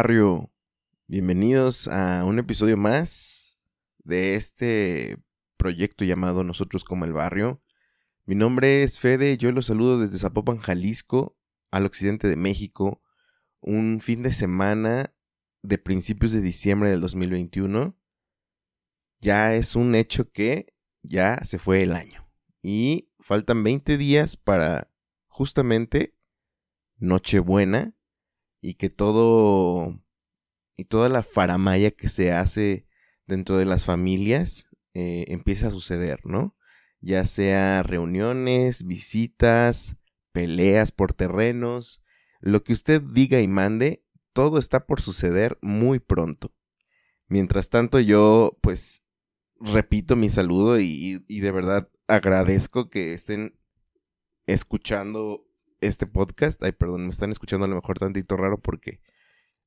Barrio, bienvenidos a un episodio más de este proyecto llamado Nosotros como el Barrio. Mi nombre es Fede, yo los saludo desde Zapopan, Jalisco, al occidente de México, un fin de semana de principios de diciembre del 2021. Ya es un hecho que ya se fue el año y faltan 20 días para justamente Nochebuena y que todo y toda la faramaya que se hace dentro de las familias eh, empieza a suceder, ¿no? Ya sea reuniones, visitas, peleas por terrenos, lo que usted diga y mande, todo está por suceder muy pronto. Mientras tanto, yo pues repito mi saludo y, y de verdad agradezco que estén escuchando este podcast. Ay, perdón, me están escuchando a lo mejor tantito raro porque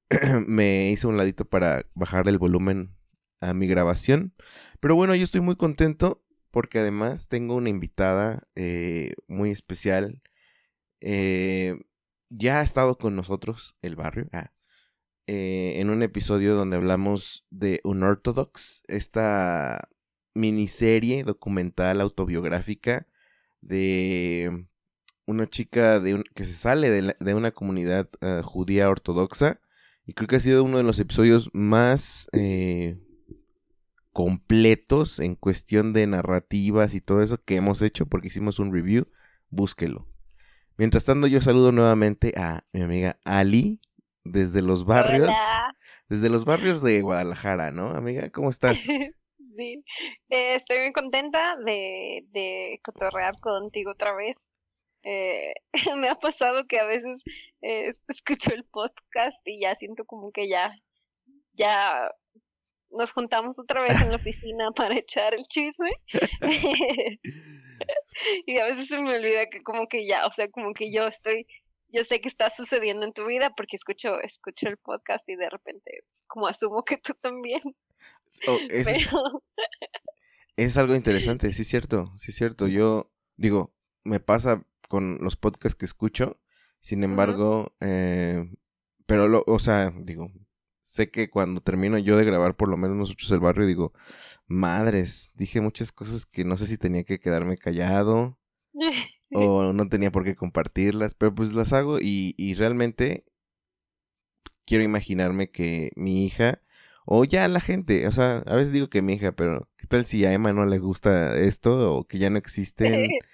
me hice un ladito para bajar el volumen a mi grabación. Pero bueno, yo estoy muy contento porque además tengo una invitada eh, muy especial. Eh, ya ha estado con nosotros el barrio. Ah, eh, en un episodio donde hablamos de Unorthodox, esta miniserie documental autobiográfica de una chica de que se sale de, una comunidad ah, judía ortodoxa y creo que ha sido uno de los episodios más eh, completos en cuestión de narrativas y todo eso que hemos hecho porque hicimos un review, búsquelo. Mientras tanto yo saludo nuevamente a mi amiga Ali desde los barrios, desde los barrios de Guadalajara, ¿no? Amiga, ¿cómo estás? sí, eh, estoy muy contenta de, de cotorrear contigo otra vez. Eh, me ha pasado que a veces eh, escucho el podcast y ya siento como que ya, ya nos juntamos otra vez en la oficina para echar el chisme. y a veces se me olvida que como que ya, o sea, como que yo estoy, yo sé que está sucediendo en tu vida porque escucho, escucho el podcast y de repente como asumo que tú también. Oh, es, es algo interesante, sí es cierto, sí es cierto. Yo digo, me pasa con los podcasts que escucho. Sin embargo, eh, pero, lo, o sea, digo, sé que cuando termino yo de grabar, por lo menos nosotros el barrio, digo, madres, dije muchas cosas que no sé si tenía que quedarme callado o no tenía por qué compartirlas, pero pues las hago y, y realmente quiero imaginarme que mi hija o ya la gente, o sea, a veces digo que mi hija, pero ¿qué tal si a Emma no le gusta esto o que ya no existen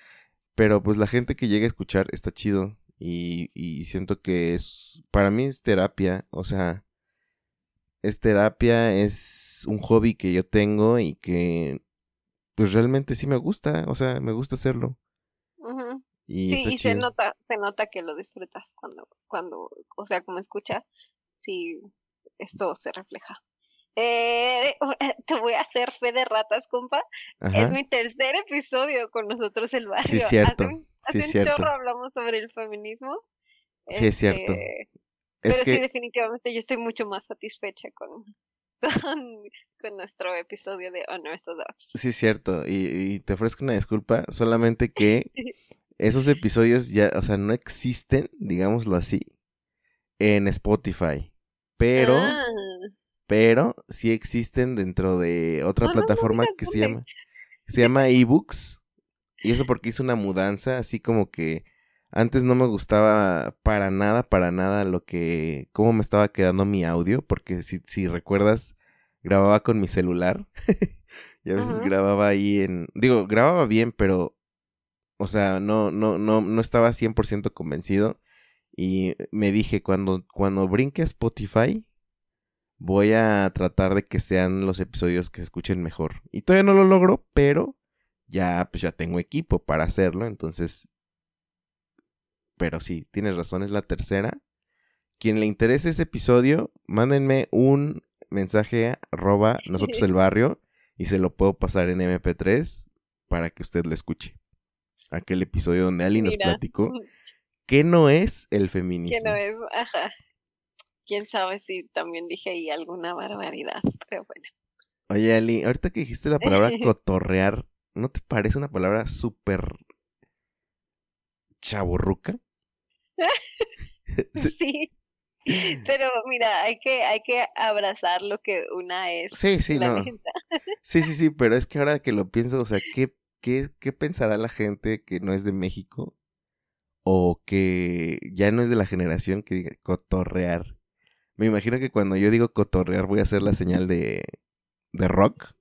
Pero pues la gente que llega a escuchar está chido. Y, y siento que es, para mí es terapia, o sea, es terapia, es un hobby que yo tengo y que pues realmente sí me gusta, o sea, me gusta hacerlo. Y sí, y se nota, se nota que lo disfrutas cuando, cuando, o sea, como escucha, sí, esto se refleja. Eh, te voy a hacer fe de ratas, compa. Es mi tercer episodio con nosotros el barrio. Sí, cierto. Hace, sí, cierto. chorro hablamos sobre el feminismo. Sí, es cierto. Este, pero sí, definitivamente yo estoy mucho más satisfecha con, con, nuestro episodio de Unorthodox. Sí, es cierto. Y, y te ofrezco una disculpa, solamente que esos episodios ya, o sea, no existen, digámoslo así, en Spotify. Pero... Ah pero sí existen dentro de otra No, no, no plataforma que se llama, se llama eBooks. Y eso porque hice una mudanza, así como que antes no me gustaba para nada, para nada lo que, cómo me estaba quedando mi audio, porque si, si recuerdas, grababa con mi celular. y a veces grababa ahí en, digo, grababa bien, pero, o sea, no, no, no, no estaba 100% convencido. Y me dije, cuando, cuando brinque a Spotify, voy a tratar de que sean los episodios que se escuchen mejor. Y todavía no lo logro, pero ya, pues ya tengo equipo para hacerlo, entonces... Pero sí, tienes razón, es la tercera. Quien le interese ese episodio, mándenme un mensaje arroba nosotros el barrio y se lo puedo pasar en MP3 para que usted lo escuche. Aquel episodio donde Ali nos Mira. platicó qué no es el Que feminismo. no es, ajá. Quién sabe si también dije ahí alguna barbaridad, pero bueno. Oye, Ali, ahorita que dijiste la palabra cotorrear, ¿no te parece una palabra súper chaborruca? Sí. Sí. Pero mira, hay que, hay que abrazar lo que una es. Sí, sí, la no. neta. Sí, sí, sí, pero es que ahora que lo pienso, o sea, ¿qué, qué, qué pensará la gente que no es de México? O que ya no es de la generación que diga cotorrear. Me imagino que cuando yo digo cotorrear voy a hacer la señal de, de rock.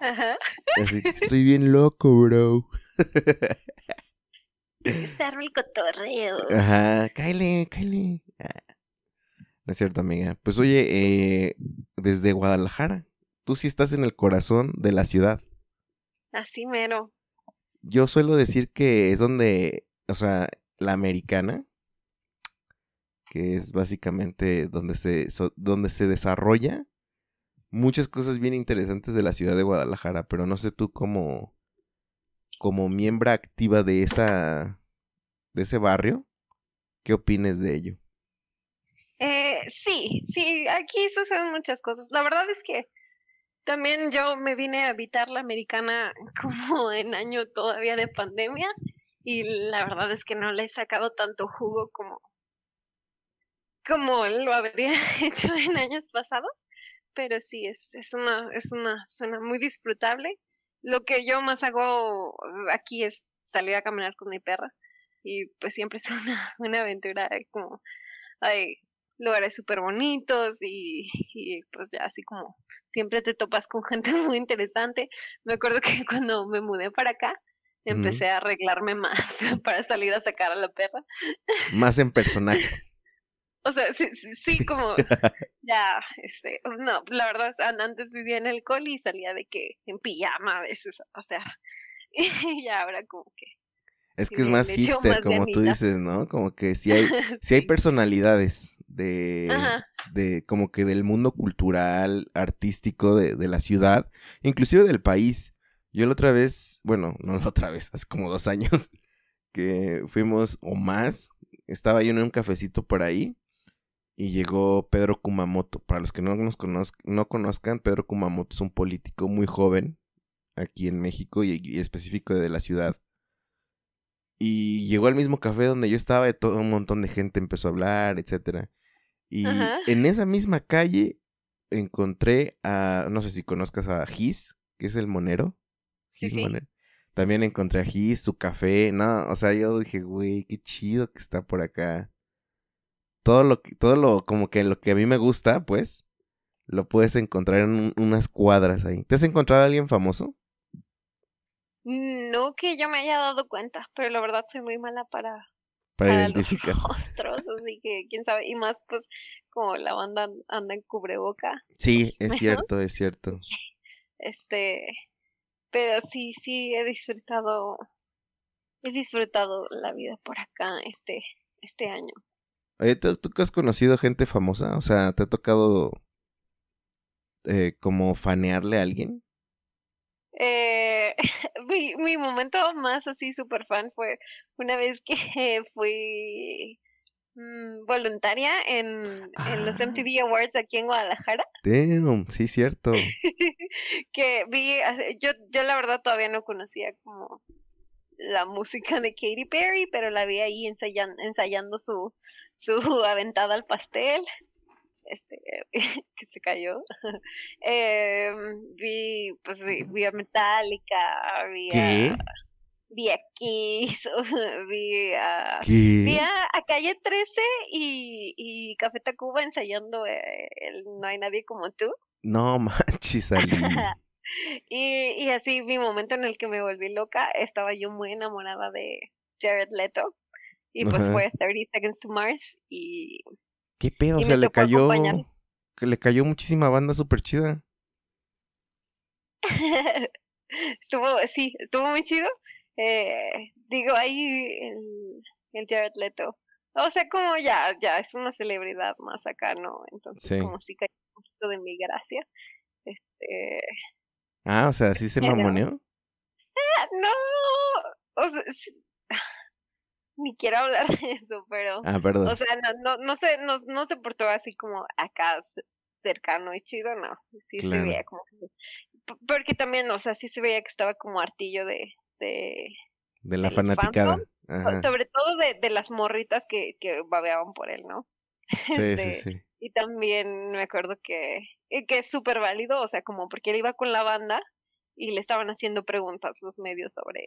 Ajá. Así que estoy bien loco, bro. Estarme el cotorreo. Ajá, cáele, cáele. No es cierto, amiga. Pues oye, eh, desde Guadalajara, tú sí estás en el corazón de la ciudad. Así mero. Yo suelo decir que es donde, o sea, la americana, que es básicamente donde se, donde se desarrolla muchas cosas bien interesantes de la ciudad de Guadalajara, pero no sé tú como, como miembro activa de esa, de ese barrio, ¿qué opines de ello? Eh, sí, sí, aquí suceden muchas cosas. La verdad es que también yo me vine a habitar la americana como en año todavía de pandemia y la verdad es que no le he sacado tanto jugo como como lo habría hecho en años pasados, pero sí es es una es una zona muy disfrutable. Lo que yo más hago aquí es salir a caminar con mi perra y pues siempre es una una aventura como hay lugares súper bonitos y, y pues ya así como siempre te topas con gente muy interesante. Me acuerdo que cuando me mudé para acá empecé a arreglarme más para salir a sacar a la perra. Más en personaje. O sea, sí, sí, sí, como ya, este, no, la verdad, an- antes vivía en el coli y salía de que en pijama a veces a pasear. Y ya ahora como que Es que es más hipster, más como tú dices, ¿no? Como que sí hay, sí hay personalidades de, Ajá. de como que del mundo cultural, artístico de, de la ciudad, inclusive del país. Yo la otra vez, bueno, no la otra vez, hace como dos años que fuimos o más, estaba yo en un cafecito por ahí y llegó Pedro Kumamoto. Para los que no nos conoz- no conozcan, Pedro Kumamoto es un político muy joven aquí en México y, y específico de la ciudad. Y llegó al mismo café donde yo estaba, y todo un montón de gente empezó a hablar, etcétera. Y Ajá. en esa misma calle encontré a, no sé si conozcas a Gis, que es el monero. Sí, Gis sí. Monero. También encontré a Gis, su café, no, o sea, yo dije, güey, qué chido que está por acá. Todo lo que, todo lo, como que lo que a mí me gusta, pues, lo puedes encontrar en un- unas cuadras ahí. ¿Te has encontrado a alguien famoso? No que yo me haya dado cuenta, pero la verdad soy muy mala para, Para para los identificar. rostros, así que quién sabe, y más pues como la banda an- anda en cubreboca, Sí, es cierto, es cierto. este, pero sí, sí he disfrutado, he disfrutado la vida por acá este, este año. ¿Tú, tú que has conocido gente famosa? O sea, ¿te ha tocado eh, como fanearle a alguien? Eh, mi, mi momento más así super fan fue una vez que fui mm, voluntaria en, en los Ah. MTV Awards aquí en Guadalajara. Damn, sí, cierto. que vi, yo, yo la verdad todavía no conocía como la música de Katy Perry, pero la vi ahí ensayan- ensayando su, su aventada al pastel. este, que se cayó. eh, vi, pues vi a Metallica, vi ¿Qué? a, vi a Kiss, vi a, ¿Qué? vi a, a Calle 13 y, y Café Tacuba ensayando eh, el No hay nadie como tú. No manches, Ali. y, y así mi momento en el que me volví loca, estaba yo muy enamorada de Jared Leto. Y pues Ajá. fue 30 Seconds to Mars y ¿Qué pedo? O sea, le cayó. acompañar. Le cayó muchísima banda súper chida. estuvo, sí, estuvo muy chido. Eh, digo, ahí el, el Jared Leto. O sea, como ya, ya es una celebridad más acá, ¿no? Entonces, Sí. como si cayó un poquito de mi gracia. Este, Ah, o sea, sí se mamoneó. ah, no, o sea, sí- ni quiero hablar de eso, pero, Ah, perdón. o sea, no, no, no se, no, no se portó así como acá cercano y chido, no, sí se veía como, porque también, o sea, sí se veía que estaba como hartillo de, de, de la fanaticada. Ajá. sobre todo de, de las morritas que, que babeaban por él, ¿no? Sí, sí, este, sí. Y también me acuerdo que, que es súper válido, o sea, como porque él iba con la banda y le estaban haciendo preguntas los medios sobre,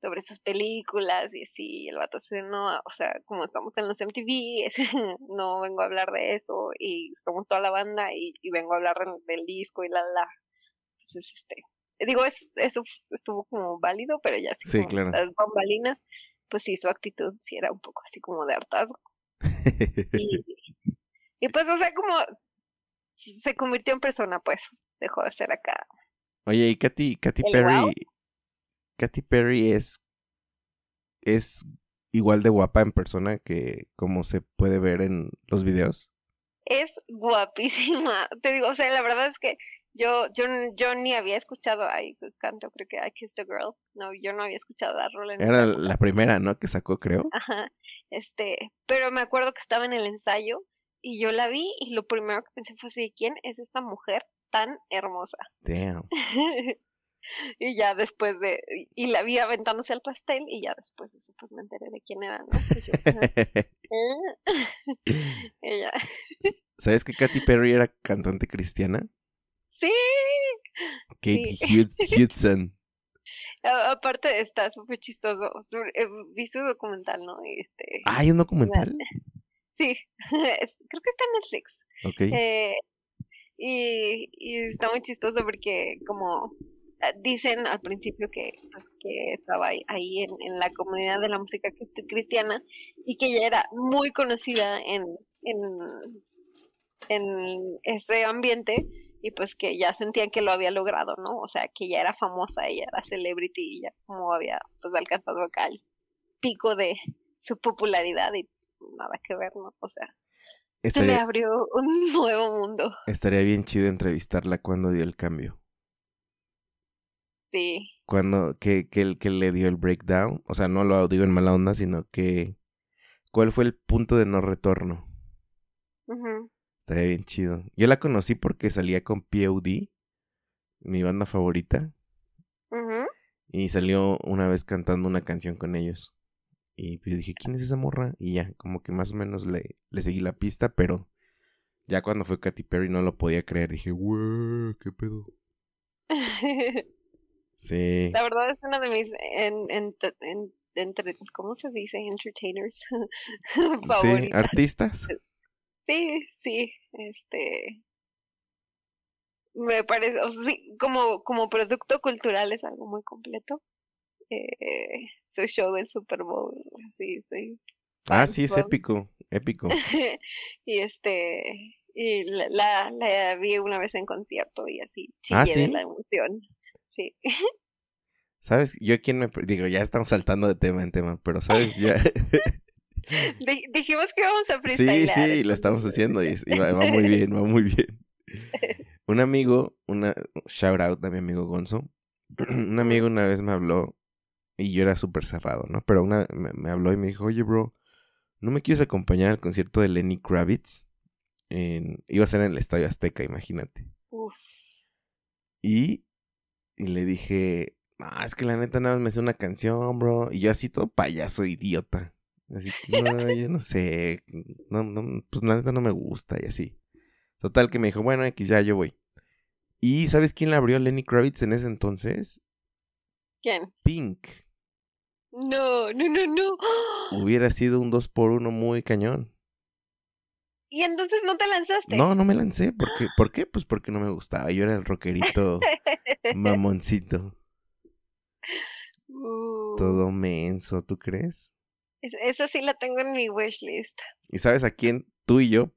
sobre sus películas y así, y el vato se no, o sea, como estamos en los MTV, no vengo a hablar de eso y somos toda la banda y, y vengo a hablar del, disco y la la. Entonces, este, digo, es, eso estuvo como válido, pero ya así Sí, como claro. las bambalinas, pues sí, su actitud sí era un poco así como de hartazgo. Y, y pues, o sea, como se convirtió en persona, pues, dejó de ser acá. Oye, y Katy, Katy ¿El guau? Katy Perry es. Es igual de guapa en persona que como se puede ver en los videos. Es guapísima. Te digo, o sea, la verdad es que yo, yo, yo ni había escuchado, ay, canto, creo que I Kissed a Girl. No, yo no había escuchado la rola Era la primera, ¿no? Que sacó, creo. Ajá. Este, pero me acuerdo que estaba en el ensayo y yo la vi y lo primero que pensé fue así, ¿quién es esta mujer tan hermosa? Damn. y ya después de, y- la vi aventándose al pastel y ya después de eso pues me enteré de quién era, ¿no? Yo, "Ah". Y ya, ¿Sabes que Katy Perry era cantante cristiana? sí, Katie Sí. Hudson. A- aparte está súper chistoso, eh, vi su documental, ¿no? Este, Ah, ¿hay un documental? sí, creo que está en Netflix. Ok. Eh, y, y está muy chistoso porque como dicen al principio que, pues, que estaba ahí, en, en la comunidad de la música crist- cristiana y que ella era muy conocida en, en, en ese ambiente y pues que ya sentían que lo había logrado, ¿no? O sea, que ya era famosa, ella era celebrity y ya como había pues alcanzado acá el pico de su popularidad y nada que ver, ¿no? O sea, se le abrió un nuevo mundo. estaría bien chido entrevistarla cuando dio el cambio. Sí. Cuando, que, que, el- que le dio el breakdown. O sea, no lo digo en mala onda, sino que... ¿Cuál fue el punto de no retorno? Estaría bien chido. Yo la conocí porque salía con POD, mi banda favorita. Y salió una vez cantando una canción con ellos. Y yo dije, ¿quién es esa morra? Y ya, como que más o menos le, le seguí la pista, pero ya cuando fue Katy Perry no lo podía creer. Dije, wow, ¿qué pedo? Sí. La verdad es una de mis en, en, en- entre, ¿cómo se dice? Entertainers Sí, artistas. Sí, sí, este me parece, o sea, sí, como, como producto cultural es algo muy completo. Eh, su show del Super Bowl, sí, sí. Ah, sí, es épico, épico. y este, y la, la, la vi una vez en concierto y así chillé Ah, de ¿sí? la emoción. Sí. ¿Sabes? Yo quién me... Digo, ya estamos saltando de tema en tema, pero ¿sabes? Ya... Di- dijimos que íbamos a Sí, freestylear. sí, lo estamos haciendo y, y va, va muy bien, va muy bien. Un amigo, una shout out a mi amigo Gonzo. Un amigo una vez me habló y yo era súper cerrado, ¿no? Pero una me, me habló y me dijo, oye, bro, ¿no me quieres acompañar al concierto de Lenny Kravitz? En, iba a ser en el Estadio Azteca, imagínate. Uf. Y, y le dije, ah, es que la neta nada más me hace una canción, bro. Y yo así todo payaso, idiota. Así que no, yo no sé. No, no, pues la neta no me gusta y así. Total que me dijo, bueno, X, ya yo voy. ¿Y sabes quién la abrió Lenny Kravitz en ese entonces? ¿Quién? Pink. No, no, no, no. Hubiera sido un 2 por 1 muy cañón. ¿Y entonces no te lanzaste? No, no me lancé. ¿Por qué? ¿Por qué? Pues porque no me gustaba. Yo era el rockerito mamoncito. Uh, Todo menso, ¿tú crees? es- Eso sí la tengo en mi wishlist. ¿Y sabes a quién tú y yo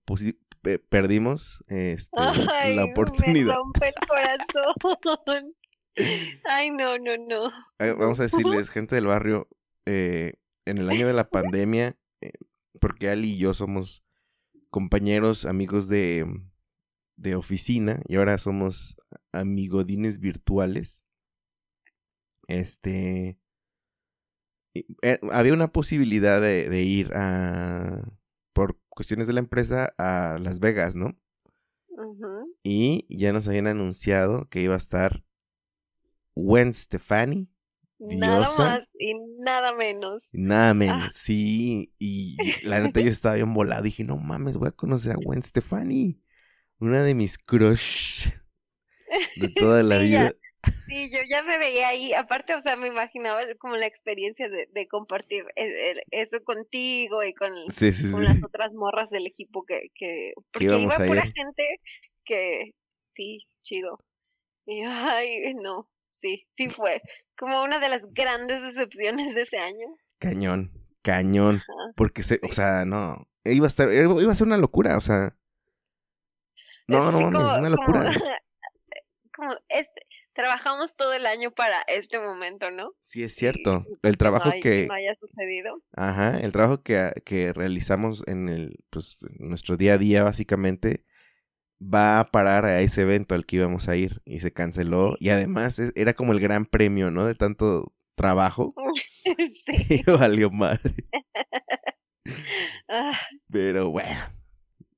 perdimos este, Ay, la oportunidad? Me rompe el corazón. Ay, no, no, no. Vamos a decirles, gente del barrio, eh, en el año de la pandemia, eh, porque Ali y yo somos compañeros, amigos de, de oficina, y ahora somos amigodines virtuales. Este. eh, había una posibilidad de, de ir a. por cuestiones de la empresa a Las Vegas, ¿no? Y ya nos habían anunciado que iba a estar Gwen Stefani. Nada Diosa. más y nada menos. Nada menos, sí. Y la neta yo estaba bien volado. Dije, no mames, voy a conocer a Gwen Stefani. Una de mis crush de toda la Sí, vida. ya. Sí, yo ya me veía ahí. Aparte, o sea, me imaginaba como la experiencia de, de compartir eso contigo y con, Sí, sí, con sí. las otras morras del equipo que, que porque iba a pura ir. gente que sí, chido. Y yo, ay, no, sí, sí fue como una de las grandes decepciones de ese año. Cañón, cañón. Ajá. Porque, se, o sea, no. Iba a estar, iba a ser una locura, o sea. No, Es no mames, como- una locura. Como, como este, trabajamos todo el año para este momento, ¿no? Sí, es cierto. El trabajo no, hay- que. no haya sucedido. Ajá, el trabajo que, que realizamos en el, pues, nuestro día a día, básicamente, va a parar a ese evento al que íbamos a ir y se canceló. Y además es- era como el gran premio, ¿no? De tanto trabajo. sí. Y valió madre. Ah, Pero bueno,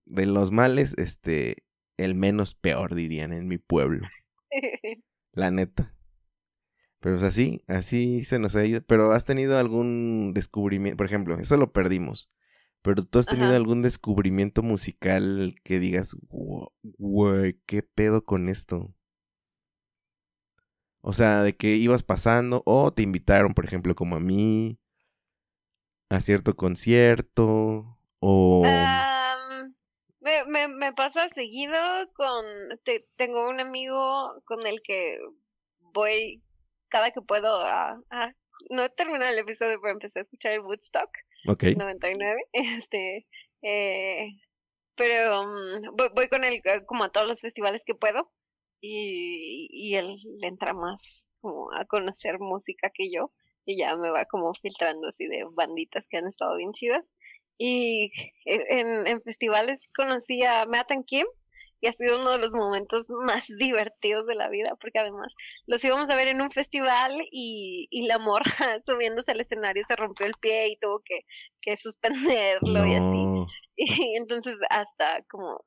de los males, este, el menos peor, dirían en mi pueblo. La neta. Pero pues así, así se nos ha ido. Pero has tenido algún descubrimiento, por ejemplo, eso lo perdimos. Pero tú has tenido Ajá. algún descubrimiento musical que digas, "Wo- güey, ¿qué pedo con esto? O sea, de que ibas pasando o te invitaron, por ejemplo, como a mí, a cierto concierto o... Me, me, me pasa seguido con, te- tengo un amigo con el que voy cada que puedo a, a- no he terminado el episodio, pero empecé a escuchar el Woodstock ok, 99, este, eh, pero mm, voy, voy con él eh, como a todos los festivales que puedo y, y él le entra más como a conocer música que yo y ya me va como filtrando así de banditas que han estado bien chidas. Y e- en, en festivales conocí a Matt and Kim y ha sido uno de los momentos más divertidos de la vida porque además los íbamos a ver en un festival y, y la morra subiéndose al escenario se rompió el pie y tuvo que, que suspenderlo y así. Y entonces hasta como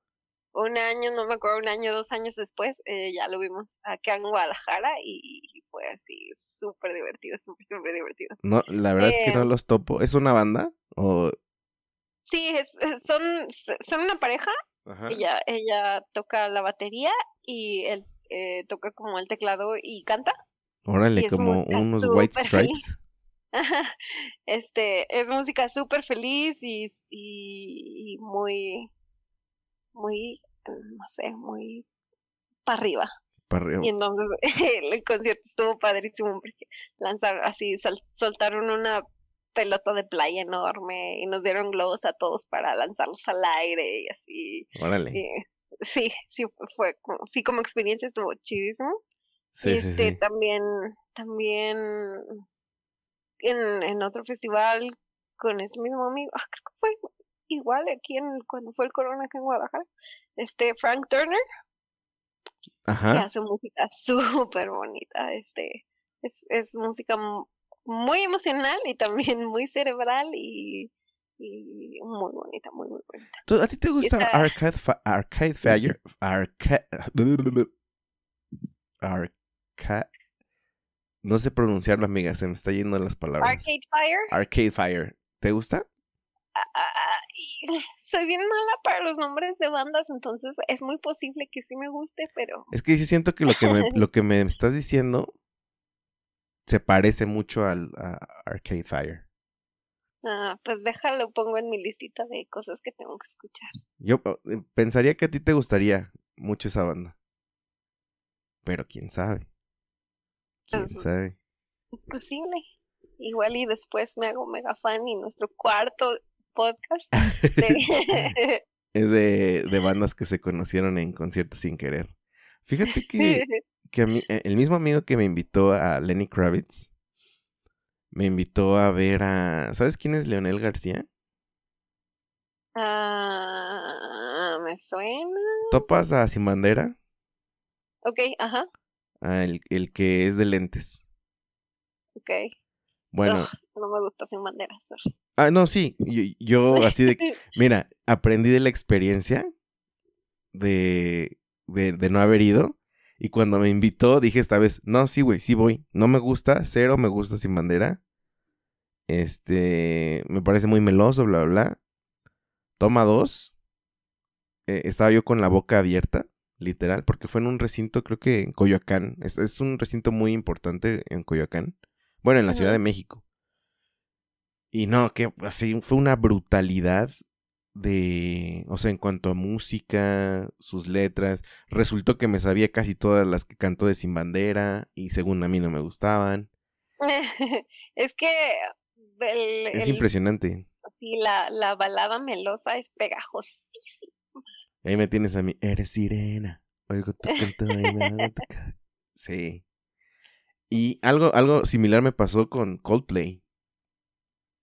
un año, no me acuerdo, un año, dos años después, eh, ya lo vimos acá en Guadalajara y fue así súper divertido, súper, súper divertido. no, la verdad es que no Eh, los topo. ¿Es una banda? O... Sí, es, es- son, son una pareja, Ajá. ella, ella toca la batería y él eh, toca como el teclado y canta. Órale, y como unos White Stripes. Este, es música súper feliz y, y, y muy, muy, no sé, muy para arriba. para arriba. Y entonces el concierto estuvo padrísimo porque lanzaron así, sol- soltaron una pelota de playa enorme y nos dieron globos a todos para lanzarlos al aire y así. Órale. y sí, sí fue como, sí como experiencia estuvo chidísimo. Sí, este sí. también, también en, en otro festival con este mismo amigo, ah, creo que fue igual aquí en cuando fue el Corona acá en Guadalajara, este Frank Turner que hace música súper bonita, este, es, es música muy emocional y también muy cerebral y, y muy bonita, muy, muy bonita. ¿Tú- ¿A ti te gusta Arcade, Arcade Fire? Arcade... Arcade... No sé pronunciarlo, amiga. Se me está yendo las palabras. Arcade Fire, Arcade Fire. ¿Te gusta? soy bien mala para los nombres de bandas, entonces es muy posible que sí me guste, pero... Es que yo siento que lo que me, lo que me estás diciendo se parece mucho al a Arcade Fire. Ah, pues déjalo, pongo en mi listita de cosas que tengo que escuchar. Yo oh, eh, pensaría que a ti te gustaría mucho esa banda. Pero quién sabe. Quién sabe. Es posible. Igual y después me hago mega fan y nuestro cuarto podcast es de, de, bandas que se conocieron en conciertos sin querer. Fíjate que, que e, el mismo amigo que me invitó a Lenny Kravitz me invitó a ver a. ¿Sabes quién es Leonel García? Ah, me suena. ¿Topas a Sin Bandera? Ok, ajá. Ah, el, el que es de lentes. Ok. Bueno. no me gusta Sin Bandera, sorry. Ah, no, sí. Yo, así de. Mira, aprendí de la experiencia de, de, de no haber ido. Y cuando me invitó, dije esta vez, no, sí, güey, sí voy. No me gusta, cero me gusta sin bandera. Este, me parece muy meloso, bla, bla, bla. Toma dos. Eh, estaba yo con la boca abierta, literal, porque fue en un recinto, creo que en Coyoacán. Es, es un recinto muy importante en Coyoacán. Bueno, en la Ciudad de México. Y no, que así fue una brutalidad de, o sea, en cuanto a música, sus letras, resultó que me sabía casi todas las que cantó de Sin Bandera y según a mí no me gustaban. es que es impresionante. Sí, la, la balada melosa es pegajosísima. Ahí me tienes a mí, eres sirena, oigo tu canto y me Sí. Y algo, algo similar me pasó con Coldplay.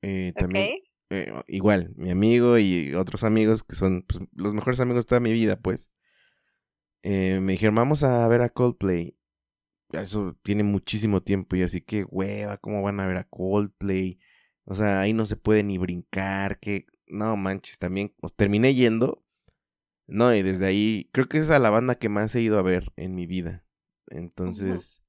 Eh, también, eh, igual, mi amigo y otros amigos que son pues, los mejores amigos de toda mi vida, pues, eh, me dijeron, vamos a ver a Coldplay. Eso tiene muchísimo tiempo y así que, hueva, ¿cómo van a ver a Coldplay? O sea, ahí no se puede ni brincar, que, no manches, también, terminé yendo. No, y desde ahí, creo que es a la banda que más he ido a ver en mi vida. Entonces,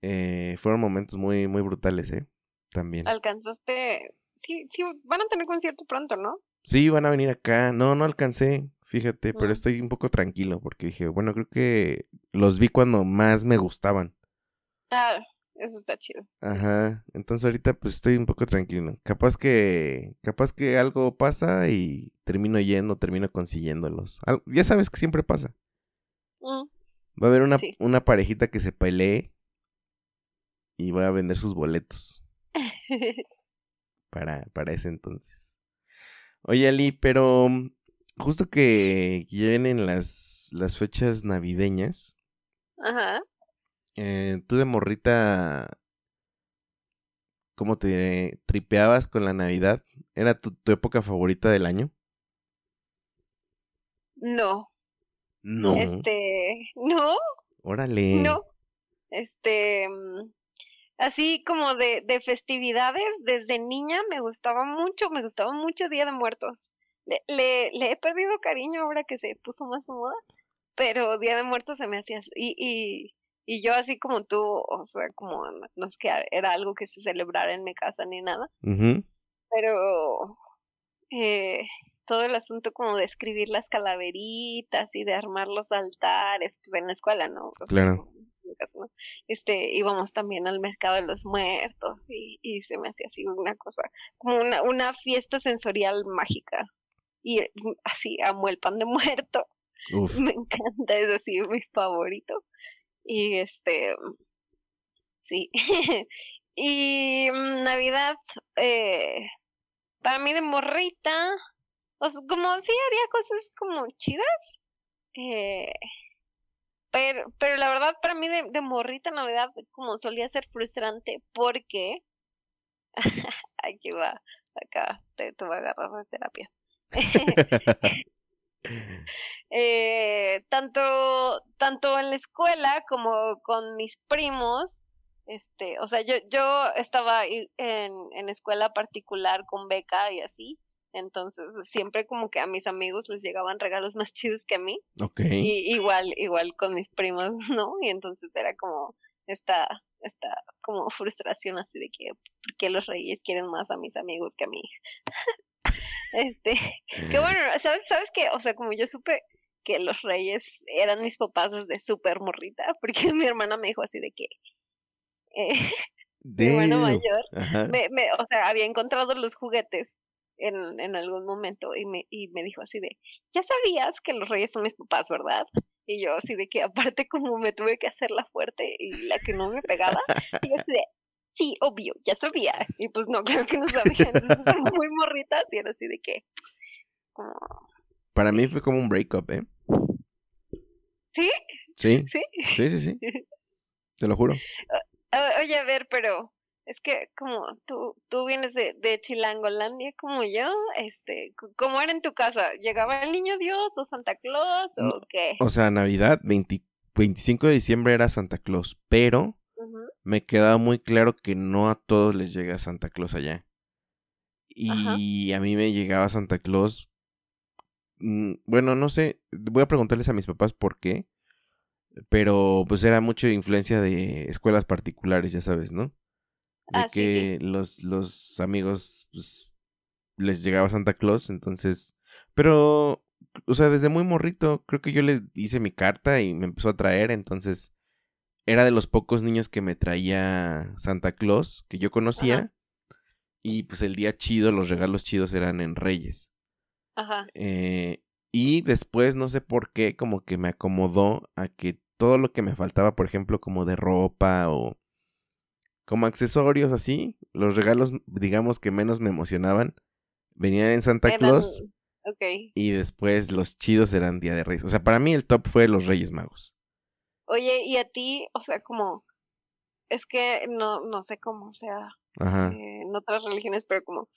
eh, fueron momentos muy, muy brutales, ¿eh? También. ¿Alcanzaste sí, sí, van a tener concierto pronto, ¿no? Sí, van a venir acá. No, no alcancé, fíjate, pero mm. estoy un poco tranquilo porque dije, bueno, creo que los vi cuando más me gustaban. Ah, eso está chido. Ajá, entonces ahorita pues estoy un poco tranquilo. Capaz que, capaz que algo pasa y termino yendo, termino consiguiéndolos. ya sabes que siempre pasa. Mm. Va a haber una, una parejita que se pelee y va a vender sus boletos. para, para ese entonces. Oye, Ali, pero mm, justo que vienen las, las fechas navideñas. Ajá. Eh, tú de morrita, ¿cómo te tripeabas con la Navidad? ¿Era tu, tu época favorita del año? No. No. Este, no. Órale. No. Este, mm, así como de, de festividades, desde niña me gustaba mucho, me gustaba mucho Día de Muertos. Le, le, he perdido cariño ahora que se puso más moda, pero Día de Muertos se me hacía así. Y, y, y yo así como tú, o sea, como no es que era algo que se celebrara en mi casa ni nada, pero eh, todo el asunto como de escribir las calaveritas y de armar los altares, pues en la escuela, ¿no? Claro. Este, íbamos también al mercado de los muertos y, y se me hacía así una cosa, como una, una fiesta sensorial mágica. Y mm, así, amo el pan de muerto. Me encanta, es así mi favorito. Y este, sí. y mm, Navidad, eh, para mí de morrita, o como sí haría cosas como chidas. Eh, pero, pero la verdad, para mí de, de morrita Navidad, como solía ser frustrante, porque. Aquí va, acá te, te voy a agarrar de terapia. eh, tanto, tanto en la escuela como con mis primos, este, o sea, yo, yo estaba en, en escuela particular con beca y así, entonces, siempre como que a mis amigos les llegaban regalos más chidos que a mí. Ok. Y igual, igual con mis primos, ¿no? Y entonces era como esta, esta como frustración así de que, ¿por qué los reyes quieren más a mis amigos que a mí? Este, que bueno, ¿sabes, ¿sabes qué? O sea, como yo supe que los reyes eran mis papás desde súper morrita, porque mi hermana me dijo así de que... Eh, mi hermano mayor, me, me, o sea, había encontrado los juguetes en, en algún momento y me, y me dijo así de, ya sabías que los reyes son mis papás, ¿verdad? Y yo así de que aparte como me tuve que hacer la fuerte y la que no me pegaba, y yo así de, sí, obvio, ya sabía. Y pues no, creo que no sabía, entonces muy morrita, y era así de que, Para mí fue como un breakup, ¿eh? ¿sí? Sí, ¿Sí? sí, sí, sí. Te lo juro. O- Oye, a ver, pero es que como tú, tú vienes de, de Chilangolandia como yo, este, ¿cómo era en tu casa? ¿Llegaba el niño Dios o Santa Claus o No, qué? O sea, Navidad, 20 25 de diciembre era Santa Claus, pero me quedaba muy claro que no a todos les llega Santa Claus allá. Ajá. Y a mí me llegaba Santa Claus. mm, Bueno, no sé, voy a preguntarles a mis papás por qué. Pero pues era mucho influencia de escuelas particulares, ya sabes, ¿no? De Ah, sí, sí. que los, los amigos pues, les llegaba Santa Claus, entonces... Pero, o sea, desde muy morrito, creo que yo le hice mi carta y me empezó a traer, entonces era de los pocos niños que me traía Santa Claus, que yo conocía. Y pues el día chido, los regalos chidos eran en Reyes. Ajá. Eh, y después, no sé por qué, como que me acomodó a que todo lo que me faltaba, por ejemplo, como de ropa o como accesorios así, los regalos, digamos que menos me emocionaban, venían en Santa Eran- Claus y después los chidos eran Día de Reyes. O sea, para mí el top fue los Reyes Magos. Oye, y a ti, o sea, como, es que no, no sé cómo sea Ajá. eh, en otras religiones, pero como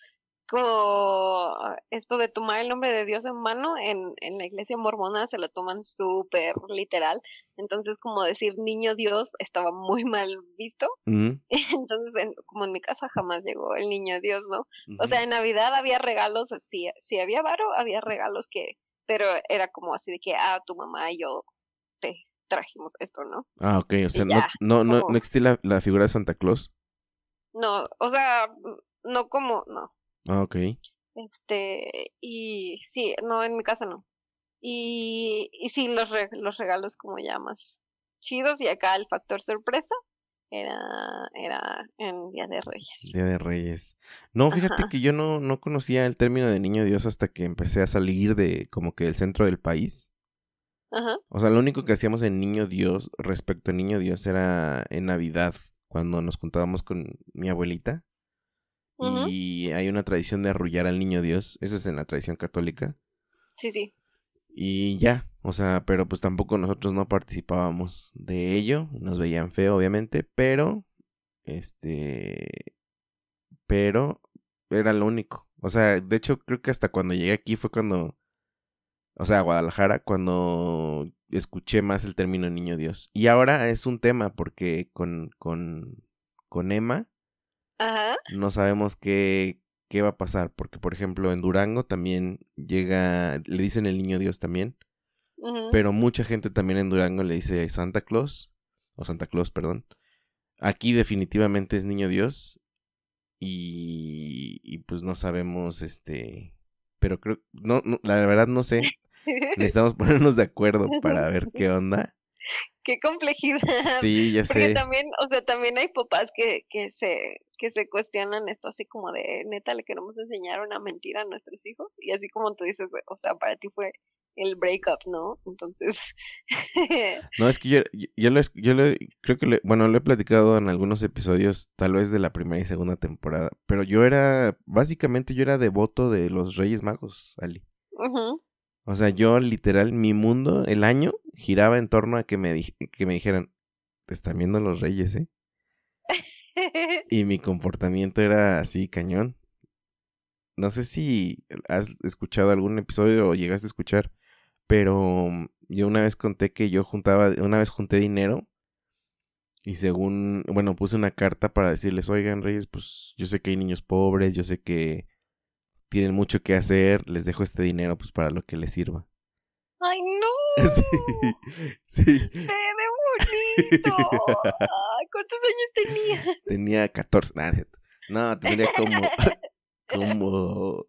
esto de tomar el nombre de Dios en mano, en, en la iglesia mormona se lo toman súper literal. Entonces, como decir niño Dios estaba muy mal visto. Entonces, en- como en mi casa jamás llegó el niño Dios, ¿no? O sea, en Navidad había regalos, si, si había varo, había regalos que, pero era como así de que, ah, tu mamá y yo te trajimos esto, ¿no? Ah, ok, o sea, no, ya, no, no, como- no existía la, la figura de Santa Claus. No, o sea, no como, no. Ah, ok. Este, y sí, no, en mi casa no. Y, y sí, los, re- los regalos como ya más chidos y acá el factor sorpresa era, era en Día de Reyes. Día de Reyes. No, fíjate Ajá. que yo no, no conocía el término de niño Dios hasta que empecé a salir de como que del centro del país. Ajá, O sea, lo único que hacíamos en Niño Dios respecto a Niño Dios era en Navidad, cuando nos juntábamos con mi abuelita. Y hay una tradición de arrullar al Niño Dios. Esa es en la tradición católica. Sí, sí. Y ya, o sea, pero pues tampoco nosotros no participábamos de ello. Nos veían feo, obviamente, pero, este, pero era lo único. O sea, de hecho creo que hasta cuando llegué aquí fue cuando, o sea, a Guadalajara, cuando escuché más el término Niño Dios. Y ahora es un tema porque con, con, con Emma Ajá, no sabemos qué, qué va a pasar. Porque, por ejemplo, en Durango también llega, le dicen el Niño Dios también. Pero mucha gente también en Durango le dice Santa Claus, o Santa Claus, perdón. Aquí definitivamente es Niño Dios. Y, y pues no sabemos, este... Pero creo, no, no, la verdad no sé. Necesitamos ponernos de acuerdo para ver qué onda. Qué complejidad. Sí, ya Porque sé. también, o sea, también hay papás que, que se, que se cuestionan esto así como de neta le queremos enseñar una mentira a nuestros hijos. Y así como tú dices, o sea, para ti fue el breakup, ¿no? Entonces, No, es que yo, yo, yo lo, yo lo- creo que, le- bueno, lo he platicado en algunos episodios, tal vez de la primera y segunda temporada, pero yo era, básicamente yo era devoto de los Reyes Magos, Ali. O sea, yo literal, mi mundo, el año, giraba en torno a que me, que me dijeran, te están viendo los Reyes, ¿eh? Y mi comportamiento era así, cañón. No sé si has escuchado algún episodio o llegaste a escuchar, pero mm, yo una vez conté que yo juntaba, una vez junté dinero y según, bueno, puse una carta para decirles, oigan, Reyes, pues yo sé que hay niños pobres, yo sé que tienen mucho que hacer, les dejo este dinero pues para lo que les sirva. Ay, no. Sí, sí. Se ve bonito. Ay, ¿cuántos años tenía? Tenía 14, nah, no, tendría como, como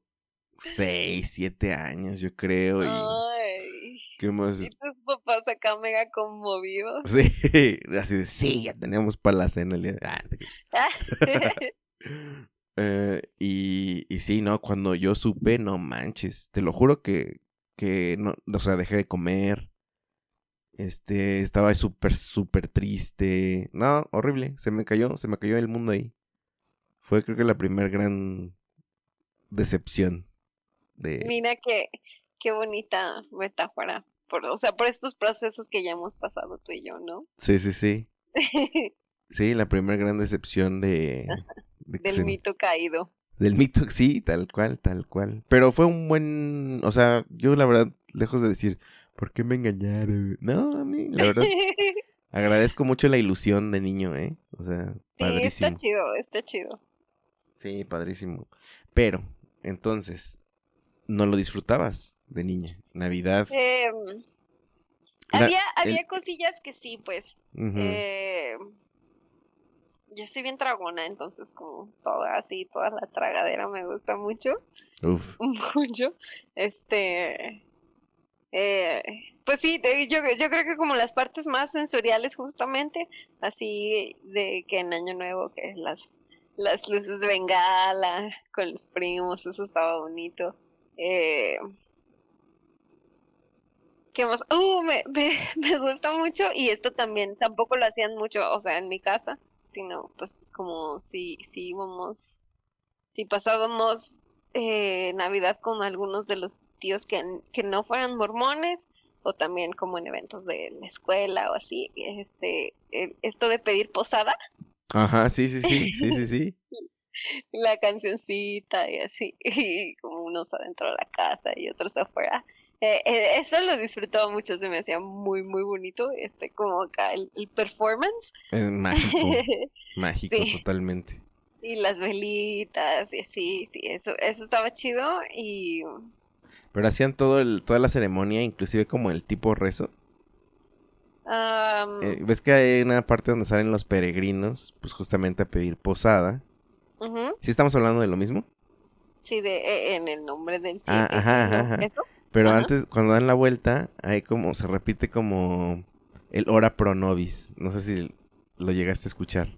seis, siete años, yo creo. Y Ay. que hemos- Y tus papás acá mega conmovidos. Sí, así de, sí, ya tenemos para la cena el día de... Ah. Eh, y, y sí, no, cuando yo supe, no manches, te lo juro que, que no, o sea, dejé de comer. Este, estaba súper, súper triste. No, horrible, se me cayó, se me cayó el mundo ahí. Fue creo que la primera gran decepción de... Mira qué, qué bonita metáfora. Por, o sea, por estos procesos que ya hemos pasado tú y yo, ¿no? Sí, sí, sí. Sí, la primera gran decepción de... de que Del se- mito caído. Del mito, sí, tal cual, tal cual. Pero fue un buen, o sea, yo la verdad, lejos de decir, ¿por qué me engañaron? No, a mí, la verdad, agradezco mucho la ilusión de niño, ¿eh? O sea, Sí, padrísimo. está chido, está chido. Sí, padrísimo. Pero, entonces, no lo disfrutabas de niña. Navidad. La- había, el- había cosillas que sí, pues. eh, yo soy bien tragona, entonces como toda así, toda la tragadera me gusta mucho. Uf. mucho. Este. eh, pues sí, yo, yo creo que como las partes más sensoriales, justamente, así de que en Año Nuevo, que las, las luces de bengala con los primos, eso estaba bonito. Eh, ¿Qué más? Uh, me, me, me gusta mucho y esto también tampoco lo hacían mucho, o sea, en mi casa, sino pues como si, si íbamos, si pasábamos eh, Navidad con algunos de los tíos que, que no fueran mormones o también como en eventos de la escuela o así, este, esto de pedir posada, Ajá, sí, sí, sí, sí, sí, sí. la cancioncita y así, y como unos adentro de la casa y otros afuera. Eh, eh, eso lo disfrutaba mucho, se me hacía muy, muy bonito, este, como acá el, el performance. Es mágico, mágico Sí. totalmente. Y las velitas y así, sí, eso, eso estaba chido y Pero hacían todo el, toda la ceremonia, inclusive como el tipo rezo. Eh, ¿Ves que hay una parte donde salen los peregrinos, pues justamente a pedir posada? ujú, ¿Sí estamos hablando de lo mismo? sí, de, eh, en el nombre del Ah, ajá, ajá. ¿Eso? Pero Ajá. antes, cuando dan la vuelta, hay como, se repite como el ora pro nobis. No sé si lo llegaste a escuchar.